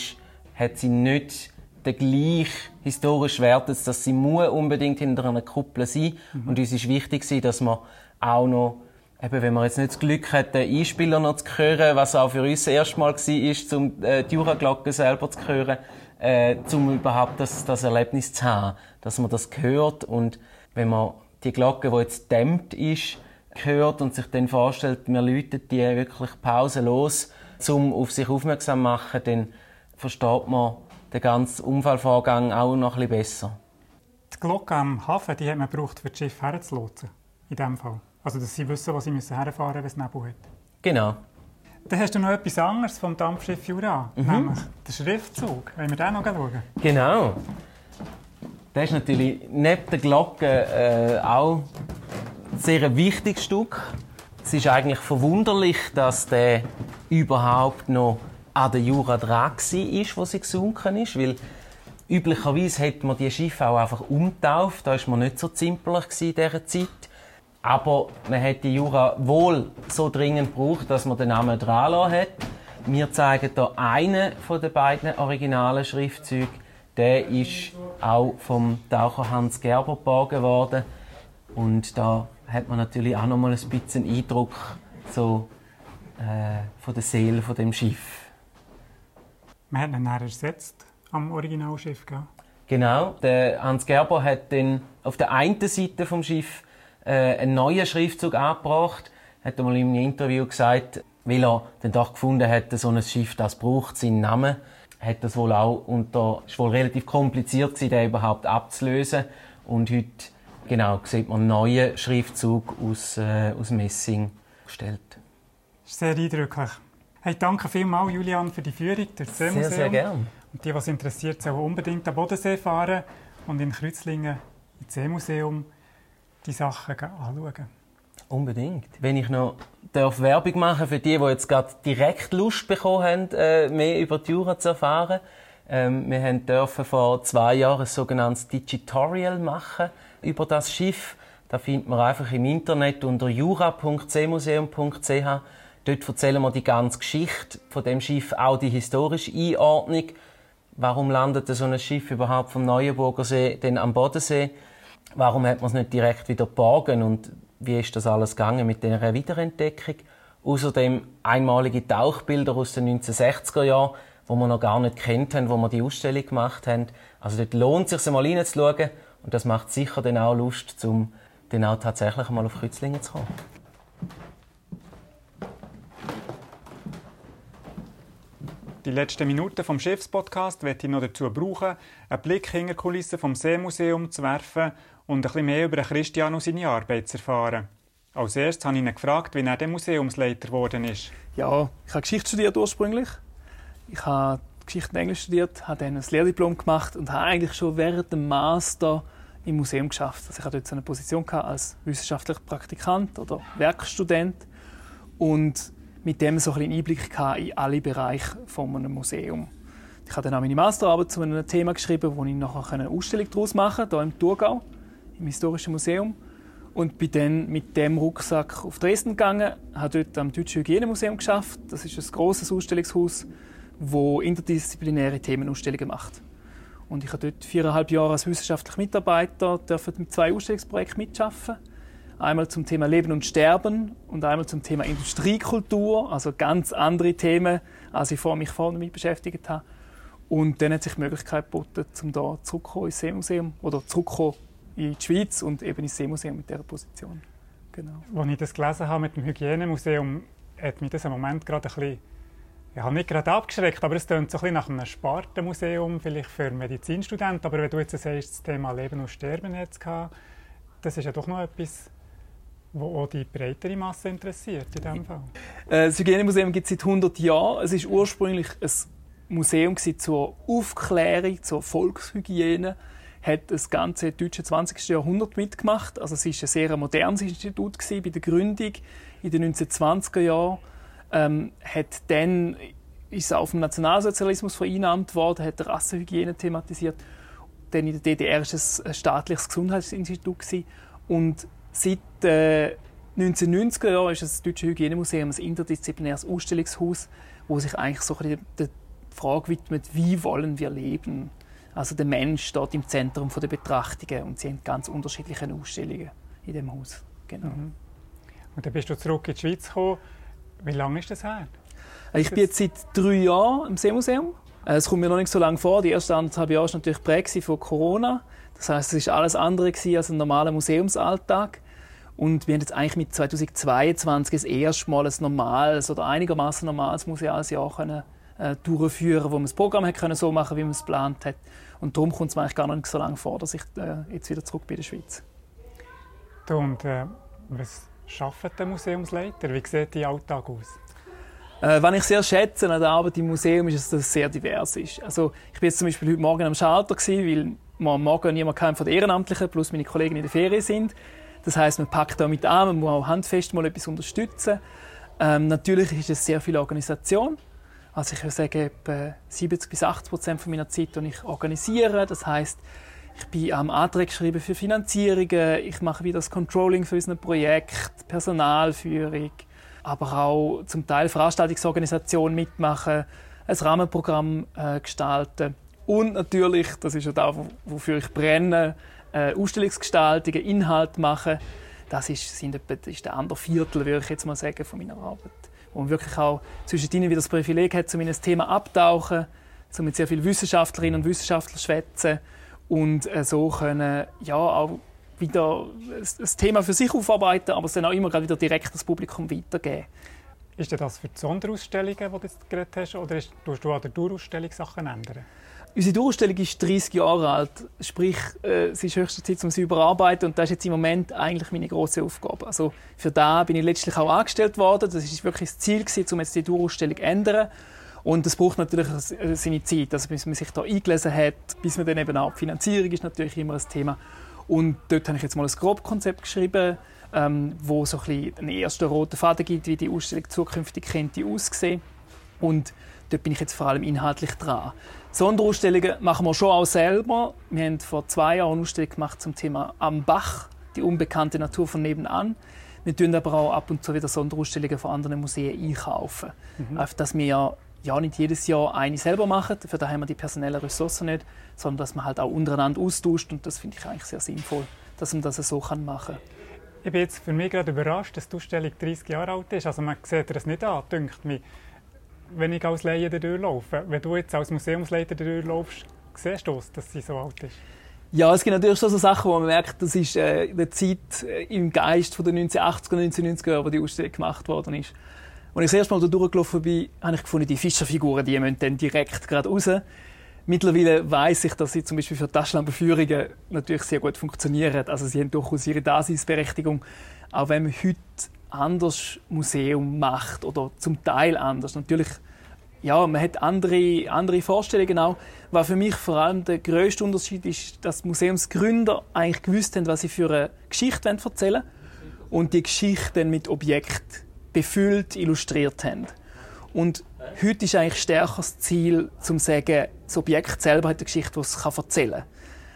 hat sie nicht den gleichen historischen Wert, dass sie muss unbedingt hinter einer Kuppel sein mhm. und uns ist wichtig dass man auch noch Eben, wenn man jetzt nicht das Glück hat, den Einspieler noch zu hören, was auch für uns das erste Mal war, um äh, die Jura-Glocke selber zu hören, äh, um überhaupt das, das Erlebnis zu haben, dass man das hört und wenn man die Glocke, die jetzt dämmt ist, hört und sich dann vorstellt, wir läuten die wirklich pausenlos, um auf sich aufmerksam zu machen, dann versteht man den ganzen Unfallvorgang auch noch ein bisschen besser. Die Glocke am Hafen, die hat man gebraucht, für das Schiff herzulotsen, in diesem Fall. Also, dass sie wissen, wo sie müssen herfahren müssen, wenn es Nebel hat. Genau. Dann hast du noch etwas anderes vom Dampfschiff Jura, mhm. nämlich den Schriftzug. Wollen wir den noch schauen? Genau. Das ist natürlich neben der Glocke äh, auch ein sehr wichtiges Stück. Es ist eigentlich verwunderlich, dass der überhaupt noch an der Jura dran war, wo sie gesunken ist, weil üblicherweise hätte man die Schiffe auch einfach umtauft. Da war man nicht so zimperlich in dieser Zeit. Aber man hat die Jura wohl so dringend gebraucht, dass man den Namen dran hat. Wir zeigen hier einen von den beiden originalen Schriftzügen. Der ist auch vom Taucher Hans Gerber geborgen worden. Und da hat man natürlich auch noch mal ein bisschen Eindruck so, äh, von der Seele von dem Schiff. Man hat ihn dann ersetzt am Originalschiff, gell? Genau. Der Hans Gerber hat dann auf der einen Seite vom Schiff äh, einen neuen Schriftzug angebracht. Hat er mal in einem Interview gesagt, weil er dann doch gefunden hat, so ein Schiff, das braucht seinen Namen, hat das wohl auch unter, ist wohl relativ kompliziert gewesen, den überhaupt abzulösen. Und heute, genau, sieht man einen neuen Schriftzug aus, äh, aus Messing gestellt. Sehr eindrücklich. Hey, danke vielmals, Julian, für die Führung durch das Seemuseum. Sehr, sehr gerne. Und die, was interessiert, sollen unbedingt am Bodensee fahren und in Kreuzlingen ins Seemuseum die Sachen anschauen. Unbedingt. Wenn ich noch darf Werbung machen für die, die jetzt gerade direkt Lust bekommen haben, äh, mehr über die Jura zu erfahren. Ähm, wir dürfen vor zwei Jahren ein sogenanntes Digitorial machen über das Schiff. Da findet man einfach im Internet unter jura.cmuseum.ch. Dort erzählen wir die ganze Geschichte von dem Schiff, auch die historische Einordnung. Warum landet so ein Schiff überhaupt vom Neuenburger See denn am Bodensee? Warum hat man es nicht direkt wieder geborgen und wie ist das alles gegangen mit der Wiederentdeckung? Außerdem einmalige Tauchbilder aus den 1960er Jahren, wo wir noch gar nicht kennt haben, wo wir die Ausstellung gemacht haben. Also dort lohnt es sich, mal reinzuschauen und das macht sicher dann auch Lust, um dann auch tatsächlich mal auf Kreuzlingen zu kommen. Die letzten Minuten vom Schiffspodcast werde ich noch dazu brauchen, einen Blick hinter Kulissen vom Seemuseum zu werfen und ein bisschen mehr über Christian und seine Arbeit zu erfahren. Als erstes habe ich ihn gefragt, wie er der Museumsleiter geworden ist. Ja, ich habe Geschichte studiert ursprünglich. Ich habe Geschichte und Englisch studiert, habe dann ein Lehrdiplom gemacht und habe eigentlich schon während dem Master im Museum geschafft. Also ich hatte dort eine Position als wissenschaftlicher Praktikant oder Werkstudent und mit dem so ein Einblick in alle Bereiche von einem Museum. Ich habe dann auch meine Masterarbeit zu einem Thema geschrieben, wo ich nachher eine Ausstellung daraus machen konnte, hier im Thurgau, im Historischen Museum. Und bin dann mit dem Rucksack auf Dresden gegangen, habe dort am Deutschen Hygienemuseum geschafft. Das ist ein grosses Ausstellungshaus, wo interdisziplinäre Themenausstellungen macht. Und ich habe dort viereinhalb Jahre als wissenschaftlicher Mitarbeiter mit zwei Ausstellungsprojekten mitarbeiten Einmal zum Thema Leben und Sterben und einmal zum Thema Industriekultur, also ganz andere Themen, als ich vor mich vorne damit beschäftigt habe. Und dann hat sich die Möglichkeit geboten, um da zurückzukommen ins Seemuseum oder zurückzukommen in die Schweiz und eben ins Seemuseum mit dieser Position. Genau. Als ich das gelesen habe mit dem Hygienemuseum, hat mich das im Moment gerade ein bisschen, ja, nicht gerade abgeschreckt, aber es klingt so ein bisschen nach einem Spartenmuseum, vielleicht für Medizinstudenten. Aber wenn du jetzt sagst, das Thema Leben und Sterben jetzt das ist ja doch noch etwas wo auch die breitere Masse interessiert in diesem Fall. Äh, das Hygienemuseum gibt es seit 100 Jahren. Es war ursprünglich ein Museum zur Aufklärung, zur Volkshygiene. Hat das ganze deutsche 20. Jahrhundert mitgemacht. Also es war ein sehr modernes Institut bei der Gründung in den 1920er Jahren. Ähm, hat dann ist es auf dem Nationalsozialismus vereinnahmt worden, hat Rassenhygiene thematisiert. Dann in der DDR war es ein staatliches Gesundheitsinstitut und Seit äh, 1990er Jahren ist das Deutsche Hygienemuseum ein interdisziplinäres Ausstellungshaus, wo sich eigentlich so ein der Frage widmet, wie wollen wir leben? Also der Mensch steht im Zentrum der Betrachtungen und sie haben ganz unterschiedliche Ausstellungen in dem Haus. Genau. Mhm. Und dann bist du zurück in die Schweiz gekommen. Wie lange ist das her? Ich bin jetzt seit drei Jahren im Seemuseum. Äh, es kommt mir noch nicht so lange vor. Die ersten anderthalb Jahre war natürlich geprägt von Corona. Das heißt, es war alles andere als ein normaler Museumsalltag. Und wir haben jetzt eigentlich mit 2022 das erste Mal ein normales oder einigermaßen normales Museumsjahr können, äh, durchführen, wo man das Programm hat können so machen, wie man es geplant hat. Und darum kommt es mir eigentlich gar nicht so lange vor, dass ich äh, jetzt wieder zurück bin in der Schweiz. Und äh, was arbeitet der Museumsleiter? Wie sieht dein Alltag aus? Äh, was ich sehr schätze an der Arbeit im Museum ist, dass es sehr divers ist. Also ich bin jetzt zum Beispiel heute Morgen am Schalter gewesen, weil wir am Morgen niemand von den Ehrenamtlichen plus meine Kollegen in der Ferien sind. Das heißt, man packt da mit an, man muss auch handfest mal etwas unterstützen. Ähm, natürlich ist es sehr viel Organisation. Also ich würde sagen, etwa 70 bis 80 Prozent meiner Zeit ich organisiere. Das heißt, ich bin am Anträge schreiben für Finanzierungen, ich mache wieder das Controlling für unser Projekt, Personalführung, aber auch zum Teil Veranstaltungsorganisation mitmachen, ein Rahmenprogramm äh, gestalten und natürlich, das ist ja da, wofür ich brenne, äh, Ausstellungsgestaltungen, Inhalt machen. Das ist, sind etwa, das ist der andere Viertel, würde ich jetzt mal sagen, von meiner Arbeit. Man wirklich auch zwischen ihnen wieder das Privileg hat, um in ein Thema abtauchen, um mit sehr vielen Wissenschaftlerinnen und Wissenschaftlern schwätzen und äh, so können ja auch wieder das Thema für sich aufarbeiten, aber es dann auch immer wieder direkt das Publikum weitergeben. Ist das für die Sonderausstellungen, die du jetzt geredet hast, oder tust du an der Dauerausstellung Sachen ändern? Unsere Dauerausstellung ist 30 Jahre alt, sprich, äh, es ist höchste Zeit, um sie überarbeiten und das ist jetzt im Moment eigentlich meine große Aufgabe. Also für da bin ich letztlich auch angestellt worden. Das ist wirklich das Ziel gewesen, um jetzt die Dauerausstellung zu ändern. Und das braucht natürlich seine Zeit, also bis man sich da eingelesen hat, bis man dann eben auch Finanzierung ist natürlich immer ein Thema. Und dort habe ich jetzt mal ein Grobkonzept geschrieben, ähm, wo so ein bisschen einen ersten roten Faden gibt, wie die Ausstellung zukünftig könnte aussehen. Und dort bin ich jetzt vor allem inhaltlich dran. Sonderausstellungen machen wir schon auch selber. Wir haben vor zwei Jahren eine Ausstellung gemacht zum Thema Am Bach, die unbekannte Natur von nebenan. Wir tun aber auch ab und zu wieder Sonderausstellungen von anderen Museen einkaufen. Mhm. Einfach, dass wir ja nicht jedes Jahr eine selber machen, dafür da haben wir die personellen Ressourcen nicht, sondern dass man halt auch untereinander austauscht und das finde ich eigentlich sehr sinnvoll, dass man das so kann machen kann. Ich bin jetzt für mich gerade überrascht, dass die Ausstellung 30 Jahre alt ist. Also man sieht das nicht an, dünkt mich, wenn ich als Laie durchlaufe. Wenn du jetzt als Museumsleiter durchlaufst, siehst du, dass sie so alt ist? Ja, es gibt natürlich schon so Sachen, wo man merkt, das ist äh, die Zeit äh, im Geist von den 1980er, 1990er Jahren, wo die Ausstellung gemacht worden ist. Als ich das erste Mal da durchgelaufen bin, habe ich gefunden, die Fischerfiguren, die müssen dann direkt gerade raus. Mittlerweile weiß ich, dass sie zum Beispiel für Taschenlampenführungen natürlich sehr gut funktionieren. Also sie haben durchaus ihre Daseinsberechtigung. Auch wenn man heute anders Museum macht oder zum Teil anders. Natürlich, ja, man hat andere, andere Vorstellungen auch. Was für mich vor allem der größte Unterschied ist, dass Museumsgründer eigentlich gewusst haben, was sie für eine Geschichte erzählen wollen und die Geschichte dann mit Objekten befüllt illustriert haben. Und heute ist eigentlich stärker das Ziel, zu sagen, das Objekt selber hat eine Geschichte, die es erzählen kann.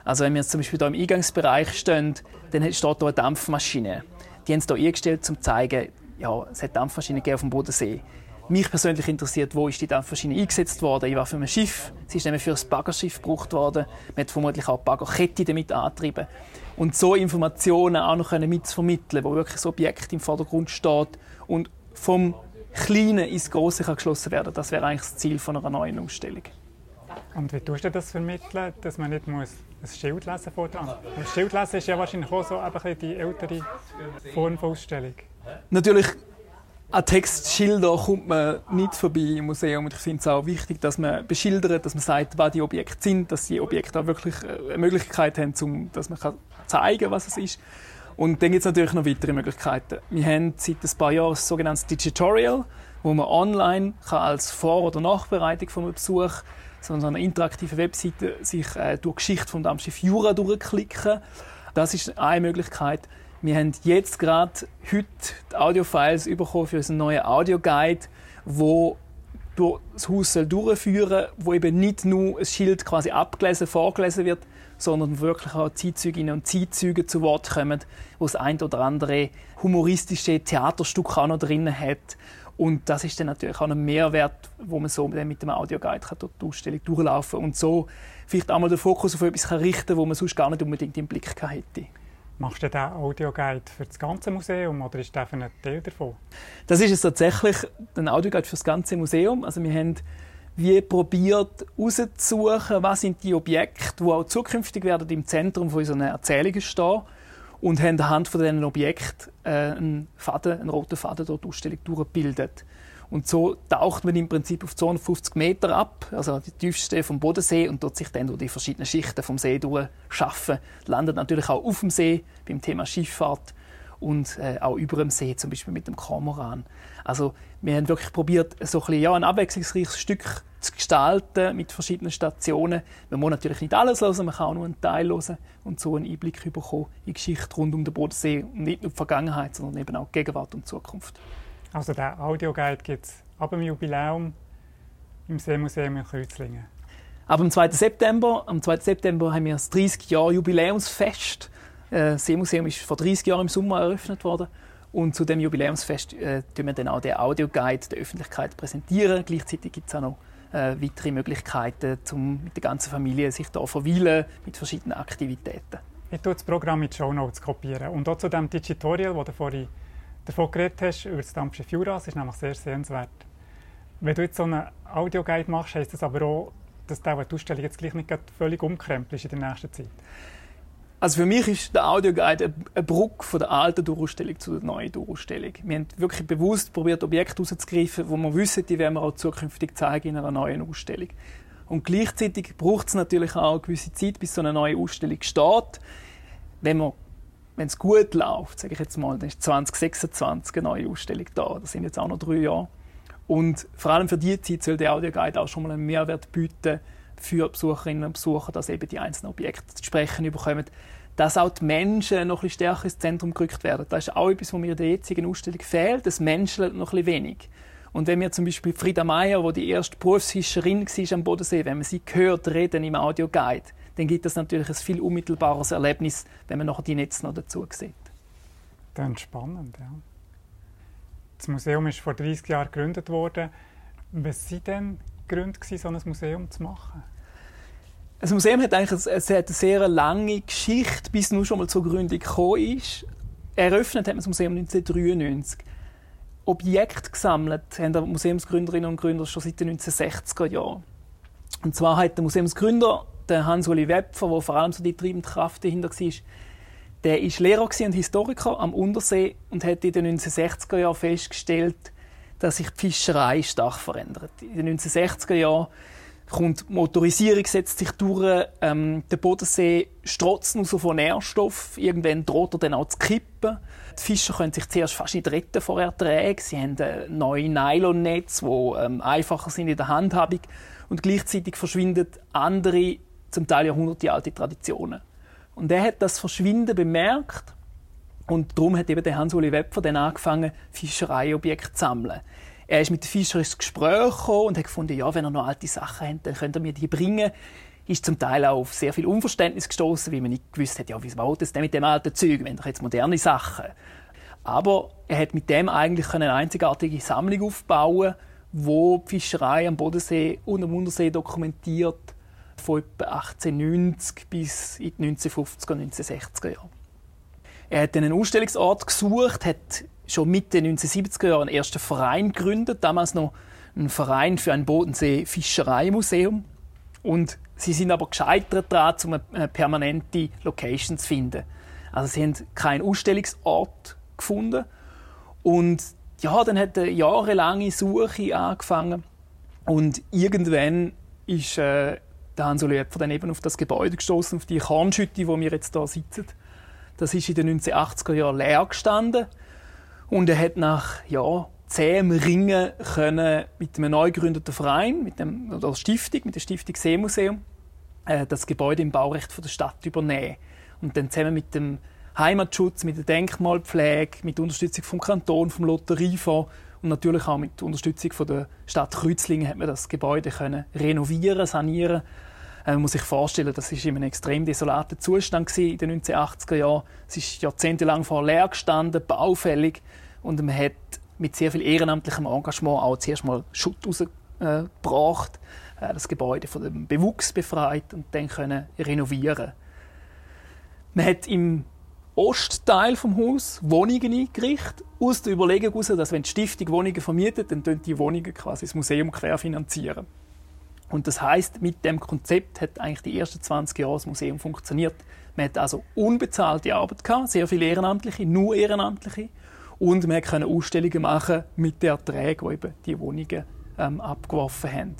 Also wenn wir jetzt zum Beispiel hier im Eingangsbereich stehen, dann steht hier eine Dampfmaschine. Die haben es hier eingestellt, um zu zeigen, ja, es hat Dampfmaschinen auf dem Bodensee. Mich persönlich interessiert, wo ist die Dampfmaschine eingesetzt worden? Ich war für ein Schiff. Sie ist nämlich für ein Baggerschiff gebraucht worden. Man hat vermutlich auch Baggerkette damit angetrieben. Und so Informationen auch noch mitzuvermitteln, wo wirklich das Objekt im Vordergrund steht und vom Kleinen ins Große geschlossen werden. Das wäre eigentlich das Ziel von einer neuen Ausstellung. Und wie tust du das vermitteln, dass man nicht muss ein Schild lesen vor dran? Ein Schild lesen ist ja wahrscheinlich auch so ein die ältere Form von Ausstellung. Natürlich an Textschilder kommt man nicht vorbei im Museum. Und ich finde es auch wichtig, dass man beschildert, dass man sagt, was die Objekte sind, dass die Objekte auch wirklich äh, eine Möglichkeit haben, um, dass man zeigen kann, was es ist. Und dann gibt es natürlich noch weitere Möglichkeiten. Wir haben seit ein paar Jahren ein sogenanntes Digitorial, wo man online kann als Vor- oder Nachbereitung einem Besuch so einer interaktiven Webseite sich äh, durch Geschichte vom Dampfschiff Jura durchklicken. Das ist eine Möglichkeit. Wir haben jetzt gerade heute die Audiofiles bekommen für unseren neuen Audioguide, wo durch das Haus durchführen wo eben nicht nur ein Schild quasi abgelesen, vorgelesen wird, sondern wirklich auch Zeitzeuginnen und Zeitzeuge zu Wort kommen, wo das ein oder andere humoristische Theaterstück auch noch drin hat Und das ist dann natürlich auch ein Mehrwert, wo man so mit dem Audioguide durch die Ausstellung durchlaufen kann und so vielleicht einmal den Fokus auf etwas richten kann, wo man sonst gar nicht unbedingt im Blick hätte. Machst du den Audioguide für das ganze Museum oder ist für einen Teil davon? Das ist es tatsächlich, ein Audioguide für das ganze Museum. Also wir haben wie probiert herauszusuchen, was sind die Objekte, die auch zukünftig werden im Zentrum von unseren Erzählungen stehen und haben anhand von diesen Objekten äh, einen Faden, einen roten Faden durch die Ausstellung durchgebildet. Und so taucht man im Prinzip auf 250 Meter ab, also die tiefste vom Bodensee, und dort sich dann durch die verschiedenen Schichten vom See durchschaffen. Landet natürlich auch auf dem See beim Thema Schifffahrt und äh, auch über dem See, zum Beispiel mit dem Kormoran. Also wir haben wirklich probiert, so ein, bisschen, ja, ein abwechslungsreiches Stück zu gestalten mit verschiedenen Stationen. Man muss natürlich nicht alles hören, man kann auch nur einen Teil hören und so einen Einblick bekommen in die Geschichte rund um den Bodensee und nicht nur die Vergangenheit, sondern eben auch die Gegenwart und Zukunft. Also der Audioguide gibt es ab dem Jubiläum im Seemuseum in Kreuzlingen. Ab dem 2. September, am 2. September haben wir das 30 Jahr Jubiläumsfest. Äh, das Seemuseum ist vor 30 Jahren im Sommer eröffnet worden. Und zu dem Jubiläumsfest äh, wir dann auch den Audioguide der Öffentlichkeit präsentieren. Gleichzeitig gibt es auch noch äh, weitere Möglichkeiten, um mit der ganzen Familie sich hier verweilen mit verschiedenen Aktivitäten. Ich tue das Programm die Show Notes kopieren. Und auch zu dem Digitorial, das du vorhin davon geredet hast, über das Dampfschiff Jura, das ist nämlich sehr sehenswert. Wenn du jetzt so einen Audioguide machst, heisst das aber auch, dass die Ausstellung jetzt gleich nicht völlig umkrempelt ist in der nächsten Zeit. Also für mich ist der Audioguide eine Brücke von der alten Durchstellung zu der neuen Durchstellung. Wir haben wirklich bewusst probiert, Objekte herauszugreifen, wo wir wissen, die werden wir auch zukünftig zeigen in einer neuen Ausstellung. Und gleichzeitig braucht es natürlich auch eine gewisse Zeit, bis so eine neue Ausstellung steht. Wenn man wenn es gut läuft, sage ich jetzt mal, dann ist 2026 eine neue Ausstellung da. Das sind jetzt auch noch drei Jahre. Und vor allem für diese Zeit soll der Audioguide auch schon mal einen Mehrwert bieten für Besucherinnen und Besucher, dass eben die einzelnen Objekte zu sprechen bekommen, dass auch die Menschen noch ein bisschen stärker ins Zentrum gerückt werden. Das ist auch etwas, was mir in der jetzigen Ausstellung fehlt. Das Menschen noch ein bisschen wenig. Und wenn wir zum Beispiel Frieda Meyer, die die erste Berufsfischerin war am Bodensee, wenn man sie hört reden im Audioguide, dann gibt es natürlich ein viel unmittelbares Erlebnis, wenn man nachher die Netze noch dazu sieht. Dann spannend, ja. Das Museum ist vor 30 Jahren gegründet worden. Was waren denn Gründe, so ein Museum zu machen? Das Museum hat eigentlich eine, eine sehr lange Geschichte, bis es nur schon mal zur Gründung gekommen ist. Eröffnet hat man das Museum 1993. Objekte gesammelt haben die Museumsgründerinnen und Gründer schon seit den 1960er Jahren. Und zwar hat der Museumsgründer, der Hans-Uli Wepfer, der vor allem so die treibende Kraft dahinter war, der war Lehrer und Historiker am Untersee und hat in den 1960er Jahren festgestellt, dass sich die Fischerei stark verändert. In den 1960er Jahren kommt die Motorisierung setzt sich durch, ähm, der Bodensee strotzt nur so von Nährstoff, irgendwann droht er dann auch zu kippen. Die Fischer können sich zuerst fast nicht retten vor Erträgen. Sie haben neue Nylonnetze, die ähm, einfacher sind in der Handhabung und gleichzeitig verschwinden andere, zum Teil jahrhundertealte Traditionen. Und er hat das Verschwinden bemerkt und darum hat eben der Hans-Uli Wepfer dann angefangen, Fischereiobjekte zu sammeln. Er ist mit den Fischern ins Gespräch gekommen und hat gefunden, ja, wenn er noch alte Sachen hat, dann könnt ihr mir die bringen. Ist zum Teil auch auf sehr viel Unverständnis gestoßen, weil man nicht gewusst hat, ja, wie baut es denn mit dem alten Zeug, wenn doch jetzt moderne Sachen. Aber er hat mit dem eigentlich eine einzigartige Sammlung aufbauen, wo die Fischerei am Bodensee und am Untersee dokumentiert von etwa 1890 bis in die 1950er und 1960er Jahre. Er hat einen Ausstellungsort gesucht, hat schon Mitte 1970er Jahre einen ersten Verein gegründet, damals noch ein Verein für ein Bodensee-Fischereimuseum. Und sie sind aber gescheitert daran, um eine permanente Location zu finden. Also sie haben keinen Ausstellungsort gefunden. Und ja, dann hat eine jahrelange Suche angefangen. Und irgendwann ist äh, der Hans Löpfer dann eben auf das Gebäude gestoßen, auf die Kornschütte, wo wir jetzt hier sitzen. Das ist in den 1980er Jahren leer gestanden. Und er hat nach ja, zehn Ringen können mit einem neu gegründeten Verein, mit dem, oder Stiftung, mit der Stiftung Seemuseum, äh, das Gebäude im Baurecht von der Stadt übernehmen. Und dann zusammen mit dem Heimatschutz, mit der Denkmalpflege, mit Unterstützung vom Kanton, vom Lotteriefonds und natürlich auch mit Unterstützung von der Stadt Kreuzlingen hat man das Gebäude können renovieren, sanieren. Äh, man muss sich vorstellen, das ist in einem extrem desolaten Zustand in den 1980er Jahren. Es ist jahrzehntelang vor leer gestanden, baufällig. Und man hat mit sehr viel ehrenamtlichem Engagement auch zuerst mal Schutt rausgebracht, äh, das Gebäude von dem Bewuchs befreit und dann können renovieren. Man hat im Ostteil vom Haus Wohnungen eingerichtet, aus der Überlegung heraus, dass wenn die Stiftung Wohnungen vermietet, dann die Wohnungen quasi das Museum querfinanzieren. Und das heißt, mit dem Konzept hat eigentlich die ersten 20 Jahre das Museum funktioniert. Man hat also unbezahlte Arbeit gehabt, sehr viele Ehrenamtliche, nur Ehrenamtliche. Und man konnte Ausstellungen machen mit den Erträgen, die eben die Wohnungen ähm, abgeworfen haben.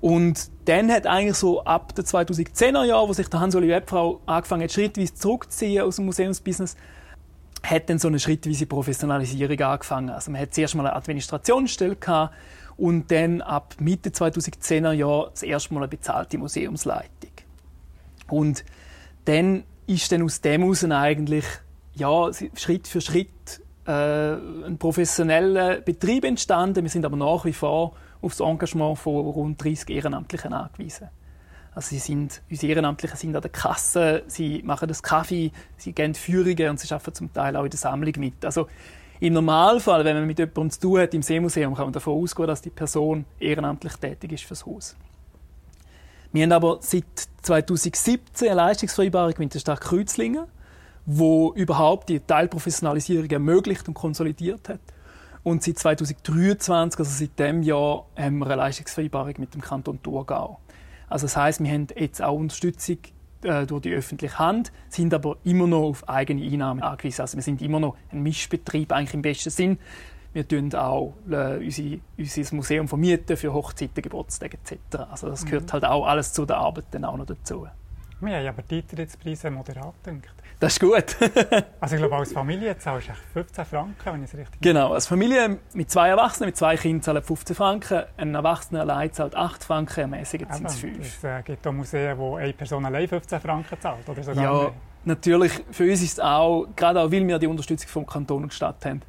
Und dann hat eigentlich so ab den 2010er Jahren, wo sich der Hans-Oli Webfrau angefangen hat, schrittweise zurückzuziehen aus dem Museumsbusiness, hat dann so eine schrittweise Professionalisierung angefangen. Also man hat zuerst mal eine Administrationsstelle gehabt und dann ab Mitte 2010er Jahre das erste Mal eine bezahlte Museumsleitung. Und dann ist dann aus dem heraus eigentlich ja, Schritt für Schritt äh, ein professioneller Betrieb entstanden. Wir sind aber nach wie vor auf das Engagement von rund 30 Ehrenamtlichen angewiesen. Also sie sind, unsere Ehrenamtlichen sind an der Kasse, sie machen das Kaffee, sie geben Führungen und sie arbeiten zum Teil auch in der Sammlung mit. Also im Normalfall, wenn man mit jemandem zu tun hat im Seemuseum, kann man davon ausgehen, dass die Person ehrenamtlich tätig ist fürs Haus. Wir haben aber seit 2017 eine Leistungsvereinbarung mit der Stadt Kreuzlingen, wo überhaupt die Teilprofessionalisierung ermöglicht und konsolidiert hat. Und seit 2023, also seit dem Jahr, haben wir eine Leistungsvereinbarung mit dem Kanton Thurgau. Also das heißt, wir haben jetzt auch Unterstützung äh, durch die öffentliche Hand, sind aber immer noch auf eigene Einnahmen angewiesen. Also wir sind immer noch ein Mischbetrieb, eigentlich im besten Sinn. Wir tun auch äh, unsere, unser Museum vermieten für Hochzeiten, Geburtstage etc. Also das gehört mhm. halt auch alles zu der Arbeit dann auch noch dazu. Wir haben aber die Eintrittspreise moderat gedacht. Das ist gut. also ich glaube, als Familie zahlst du 15 Franken, wenn ich es richtig Genau, als Familie mit zwei Erwachsenen, mit zwei Kindern zahlt 15 Franken, ein Erwachsener allein zahlt 8 Franken, ermäßigend sind es 5. Es äh, gibt auch Museen, wo eine Person allein 15 Franken zahlt, oder sogar Ja, mehr. natürlich, für uns ist es auch, gerade auch weil wir die Unterstützung vom Kanton und Stadt haben,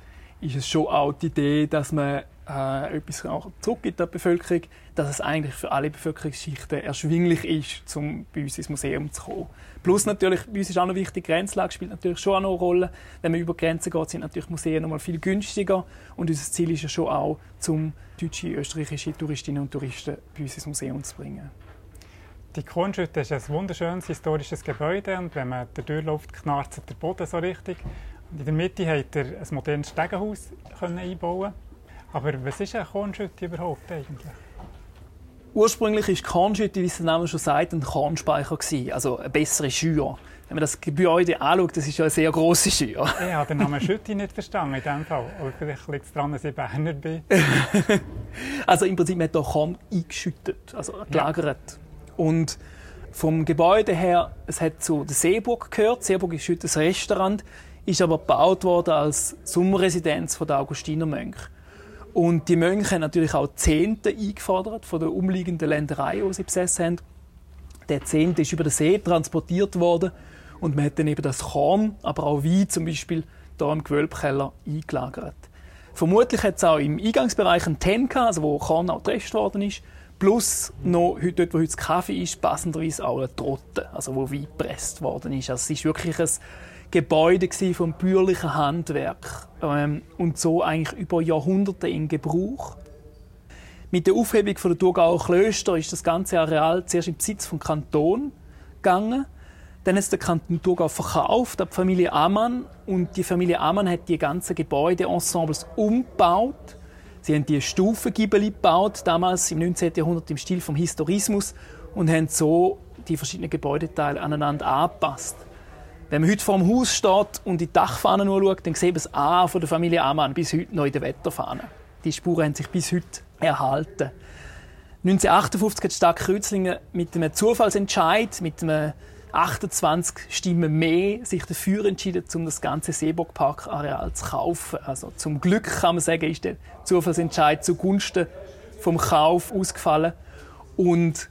ist es schon auch die Idee, dass man äh, etwas auch zurückgibt die Bevölkerung, dass es eigentlich für alle Bevölkerungsschichten erschwinglich ist, um bei uns ins Museum zu kommen. Plus natürlich, bei uns ist auch noch wichtig, Grenzlage spielt natürlich schon auch noch eine Rolle. Wenn man über Grenzen geht, sind natürlich Museen noch mal viel günstiger. Und unser Ziel ist ja schon auch, zum deutsche, österreichische Touristinnen und Touristen bei uns ins Museum zu bringen. Die Kronschütte ist ein wunderschönes historisches Gebäude und wenn man da durchläuft, knarzt der Boden so richtig. In der Mitte hat er ein modernes Stegenhaus einbauen aber was ist eine Kornschütte überhaupt eigentlich? Ursprünglich war Kornschütte, wie es der Name schon sagt, ein Kornspeicher, also eine bessere Schür. Wenn man das Gebäude anschaut, das ist ja eine sehr grosse Schür. Ich habe den Namen Schütte nicht verstanden in diesem Fall. Aber vielleicht liegt es daran, dass ich Berner bin. also im Prinzip hat man Korn eingeschüttet, also gelagert. Ja. Und vom Gebäude her, es hat zu der Seeburg gehört. Die Seeburg ist heute ein Restaurant, ist aber gebaut worden als Sommerresidenz der Augustinermönche. Und die Mönche haben natürlich auch Zehnte eingefordert von den umliegenden Ländereien, die sie besessen haben. Der Zehnte ist über den See transportiert worden und man hat dann eben das Korn, aber auch Wein zum Beispiel, hier im Gewölbkeller eingelagert. Vermutlich hat es auch im Eingangsbereich einen Tenka, also wo Korn auch getresst worden ist, plus noch dort, wo heute Kaffee ist, passenderweise auch eine Trotte, also wo Wein gepresst worden ist. Also es ist wirklich ein Gebäude vom bürgerlichen Handwerk ähm, und so eigentlich über Jahrhunderte in Gebrauch. Mit der Aufhebung der Thurgauer Klöster ist das ganze Areal zuerst im Besitz vom Kanton gegangen. Dann es der Kanton Thurgau verkauft an die Familie Amann und die Familie Amann hat die ganzen Gebäudeensembles umgebaut. Sie haben die Stufengiebel gebaut, damals im 19. Jahrhundert im Stil vom Historismus und haben so die verschiedenen Gebäudeteile aneinander angepasst. Wenn man heute vor dem Haus steht und in die Dachfahne schaut, dann sieht man das A von der Familie Amann bis heute noch in der Wetterfahne. Die Spuren haben sich bis heute erhalten. 1958 hat die Stadt Kreuzlingen mit einem Zufallsentscheid, mit einem 28 Stimmen mehr, sich dafür entschieden, um das ganze Seeburgpark-Areal zu kaufen. Also zum Glück kann man sagen, ist der Zufallsentscheid zugunsten vom Kauf ausgefallen. Und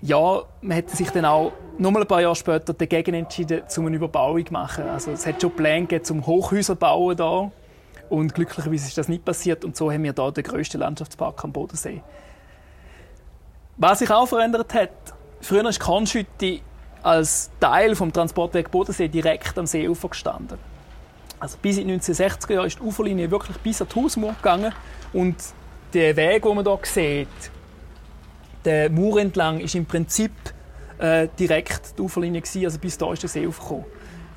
ja, man hätte sich dann auch noch mal ein paar Jahre später dagegen entschieden, um eine Überbauung zu machen. Also es hat schon Pläne gegeben, zum Hochhäuser bauen da und glücklicherweise ist das nicht passiert und so haben wir da den grössten Landschaftspark am Bodensee. Was sich auch verändert hat, früher ist Kornschütte als Teil vom Transportweg Bodensee direkt am Seeufer gestanden. Also bis in den 1960er Jahren ist die Uferlinie wirklich bis an die Hausmauer gegangen und der Weg, den man hier sieht, der Mauer entlang, ist im Prinzip äh, direkt die Uferlinie gewesen, also bis da ist der See aufgekommen.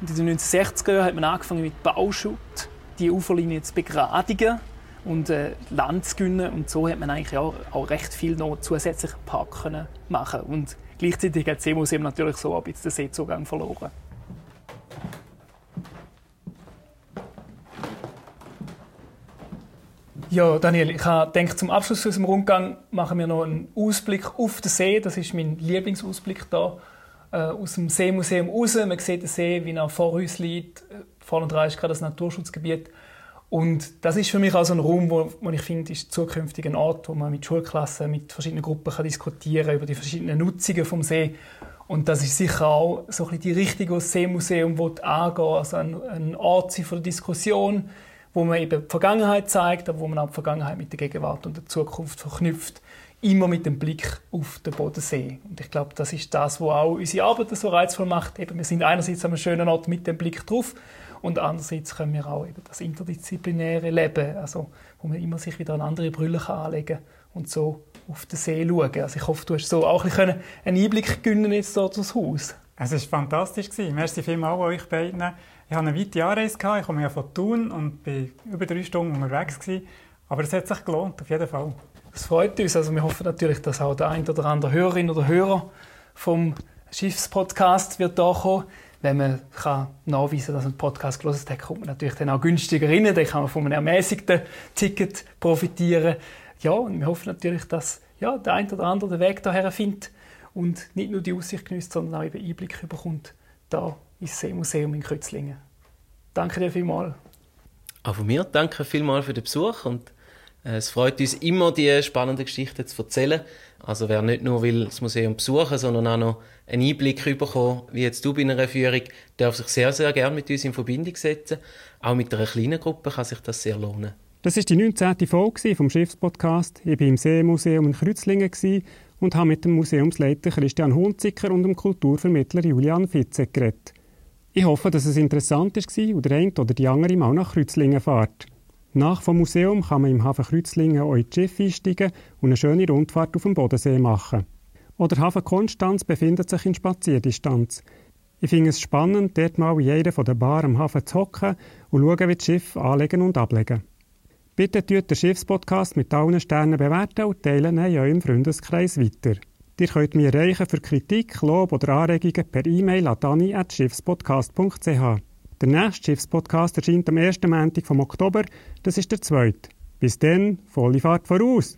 In den 1960er Jahren hat man angefangen mit Bauschutt, die Uferlinie zu begradigen und äh, Land zu gewinnen. Und so hat man eigentlich auch, auch recht viel noch zusätzlichen Park machen Und gleichzeitig hat das Seemuseum natürlich so ein bisschen den Seezugang verloren. Ja, Daniel, ich denke, zum Abschluss unserem Rundgang machen wir noch einen Ausblick auf den See. Das ist mein Lieblingsausblick da äh, aus dem Seemuseum raus. Man sieht den See, wie er vor uns liegt. Vorne dran ist gerade das Naturschutzgebiet. Und das ist für mich auch so ein Raum, wo, wo ich finde, ist zukünftig ein Ort, wo man mit Schulklassen, mit verschiedenen Gruppen kann diskutieren über die verschiedenen Nutzungen vom See. Und das ist sicher auch so ein bisschen die Richtung, die das Seemuseum angehen Also ein, ein Ort von der Diskussion, wo man eben die Vergangenheit zeigt, aber wo man auch die Vergangenheit mit der Gegenwart und der Zukunft verknüpft, immer mit dem Blick auf den Bodensee. Und ich glaube, das ist das, was auch unsere Arbeit so reizvoll macht. Eben, wir sind einerseits an einem schönen Ort mit dem Blick drauf und andererseits können wir auch eben das interdisziplinäre Leben, also wo man immer sich wieder eine andere Brille anlegen kann und so auf den See schauen. Also ich hoffe, du hast so auch ein bisschen einen Einblick gewinnen jetzt dort das Haus. Es war fantastisch. Merci vielmals euch beiden. Ich hatte eine weite Anreise, ich komme ja von Thun und war über drei Stunden unterwegs. Aber es hat sich gelohnt, auf jeden Fall. Das freut uns. Also wir hoffen natürlich, dass auch der ein oder andere Hörerin oder Hörer vom Schiffspodcast wird da kommen. Wenn man kann nachweisen kann, dass einen Podcast gelesen hat, kommt man natürlich dann auch günstiger rein. Dann kann man von einem ermäßigten Ticket profitieren. Ja, und wir hoffen natürlich, dass ja, der ein oder andere den Weg daher findet und nicht nur die Aussicht genießt, sondern auch eben Einblick bekommt da ins Seemuseum in Kötzlingen. Danke dir vielmals. Auch von mir danke vielmals für den Besuch und äh, es freut uns immer, die spannenden Geschichten zu erzählen. Also wer nicht nur will das Museum besuchen, sondern auch noch einen Einblick bekommen, wie jetzt du bei einer Führung, darf sich sehr, sehr gerne mit uns in Verbindung setzen. Auch mit einer kleinen Gruppe kann sich das sehr lohnen. Das ist die 19. Folge vom Schiffspodcast. Ich war im Seemuseum in Kreuzlingen und habe mit dem Museumsleiter Christian Hunziker und dem Kulturvermittler Julian Fitze geredet. Ich hoffe, dass es interessant war und der eine oder die andere mal nach Kreuzlingen fährt. Nach vom Museum kann man im Hafen Kreuzlingen auch ins Schiff einsteigen und eine schöne Rundfahrt auf dem Bodensee machen. Oder Hafen Konstanz befindet sich in Spazierdistanz. Ich finde es spannend, dort mal in jeder von der Bar am Hafen zu hocken und schauen, wie das Schiff anlegen und ablegen. Bitte tut den Schiffspodcast mit allen Sternen bewerten und teilen ihn in eurem Freundeskreis weiter. Ihr könnt mich erreichen für Kritik, Lob oder Anregungen per E-Mail an dani.schiffspodcast.ch. Der nächste Schiffspodcast erscheint am 1. Montag vom Oktober, das ist der zweite. Bis dann, volle Fahrt voraus!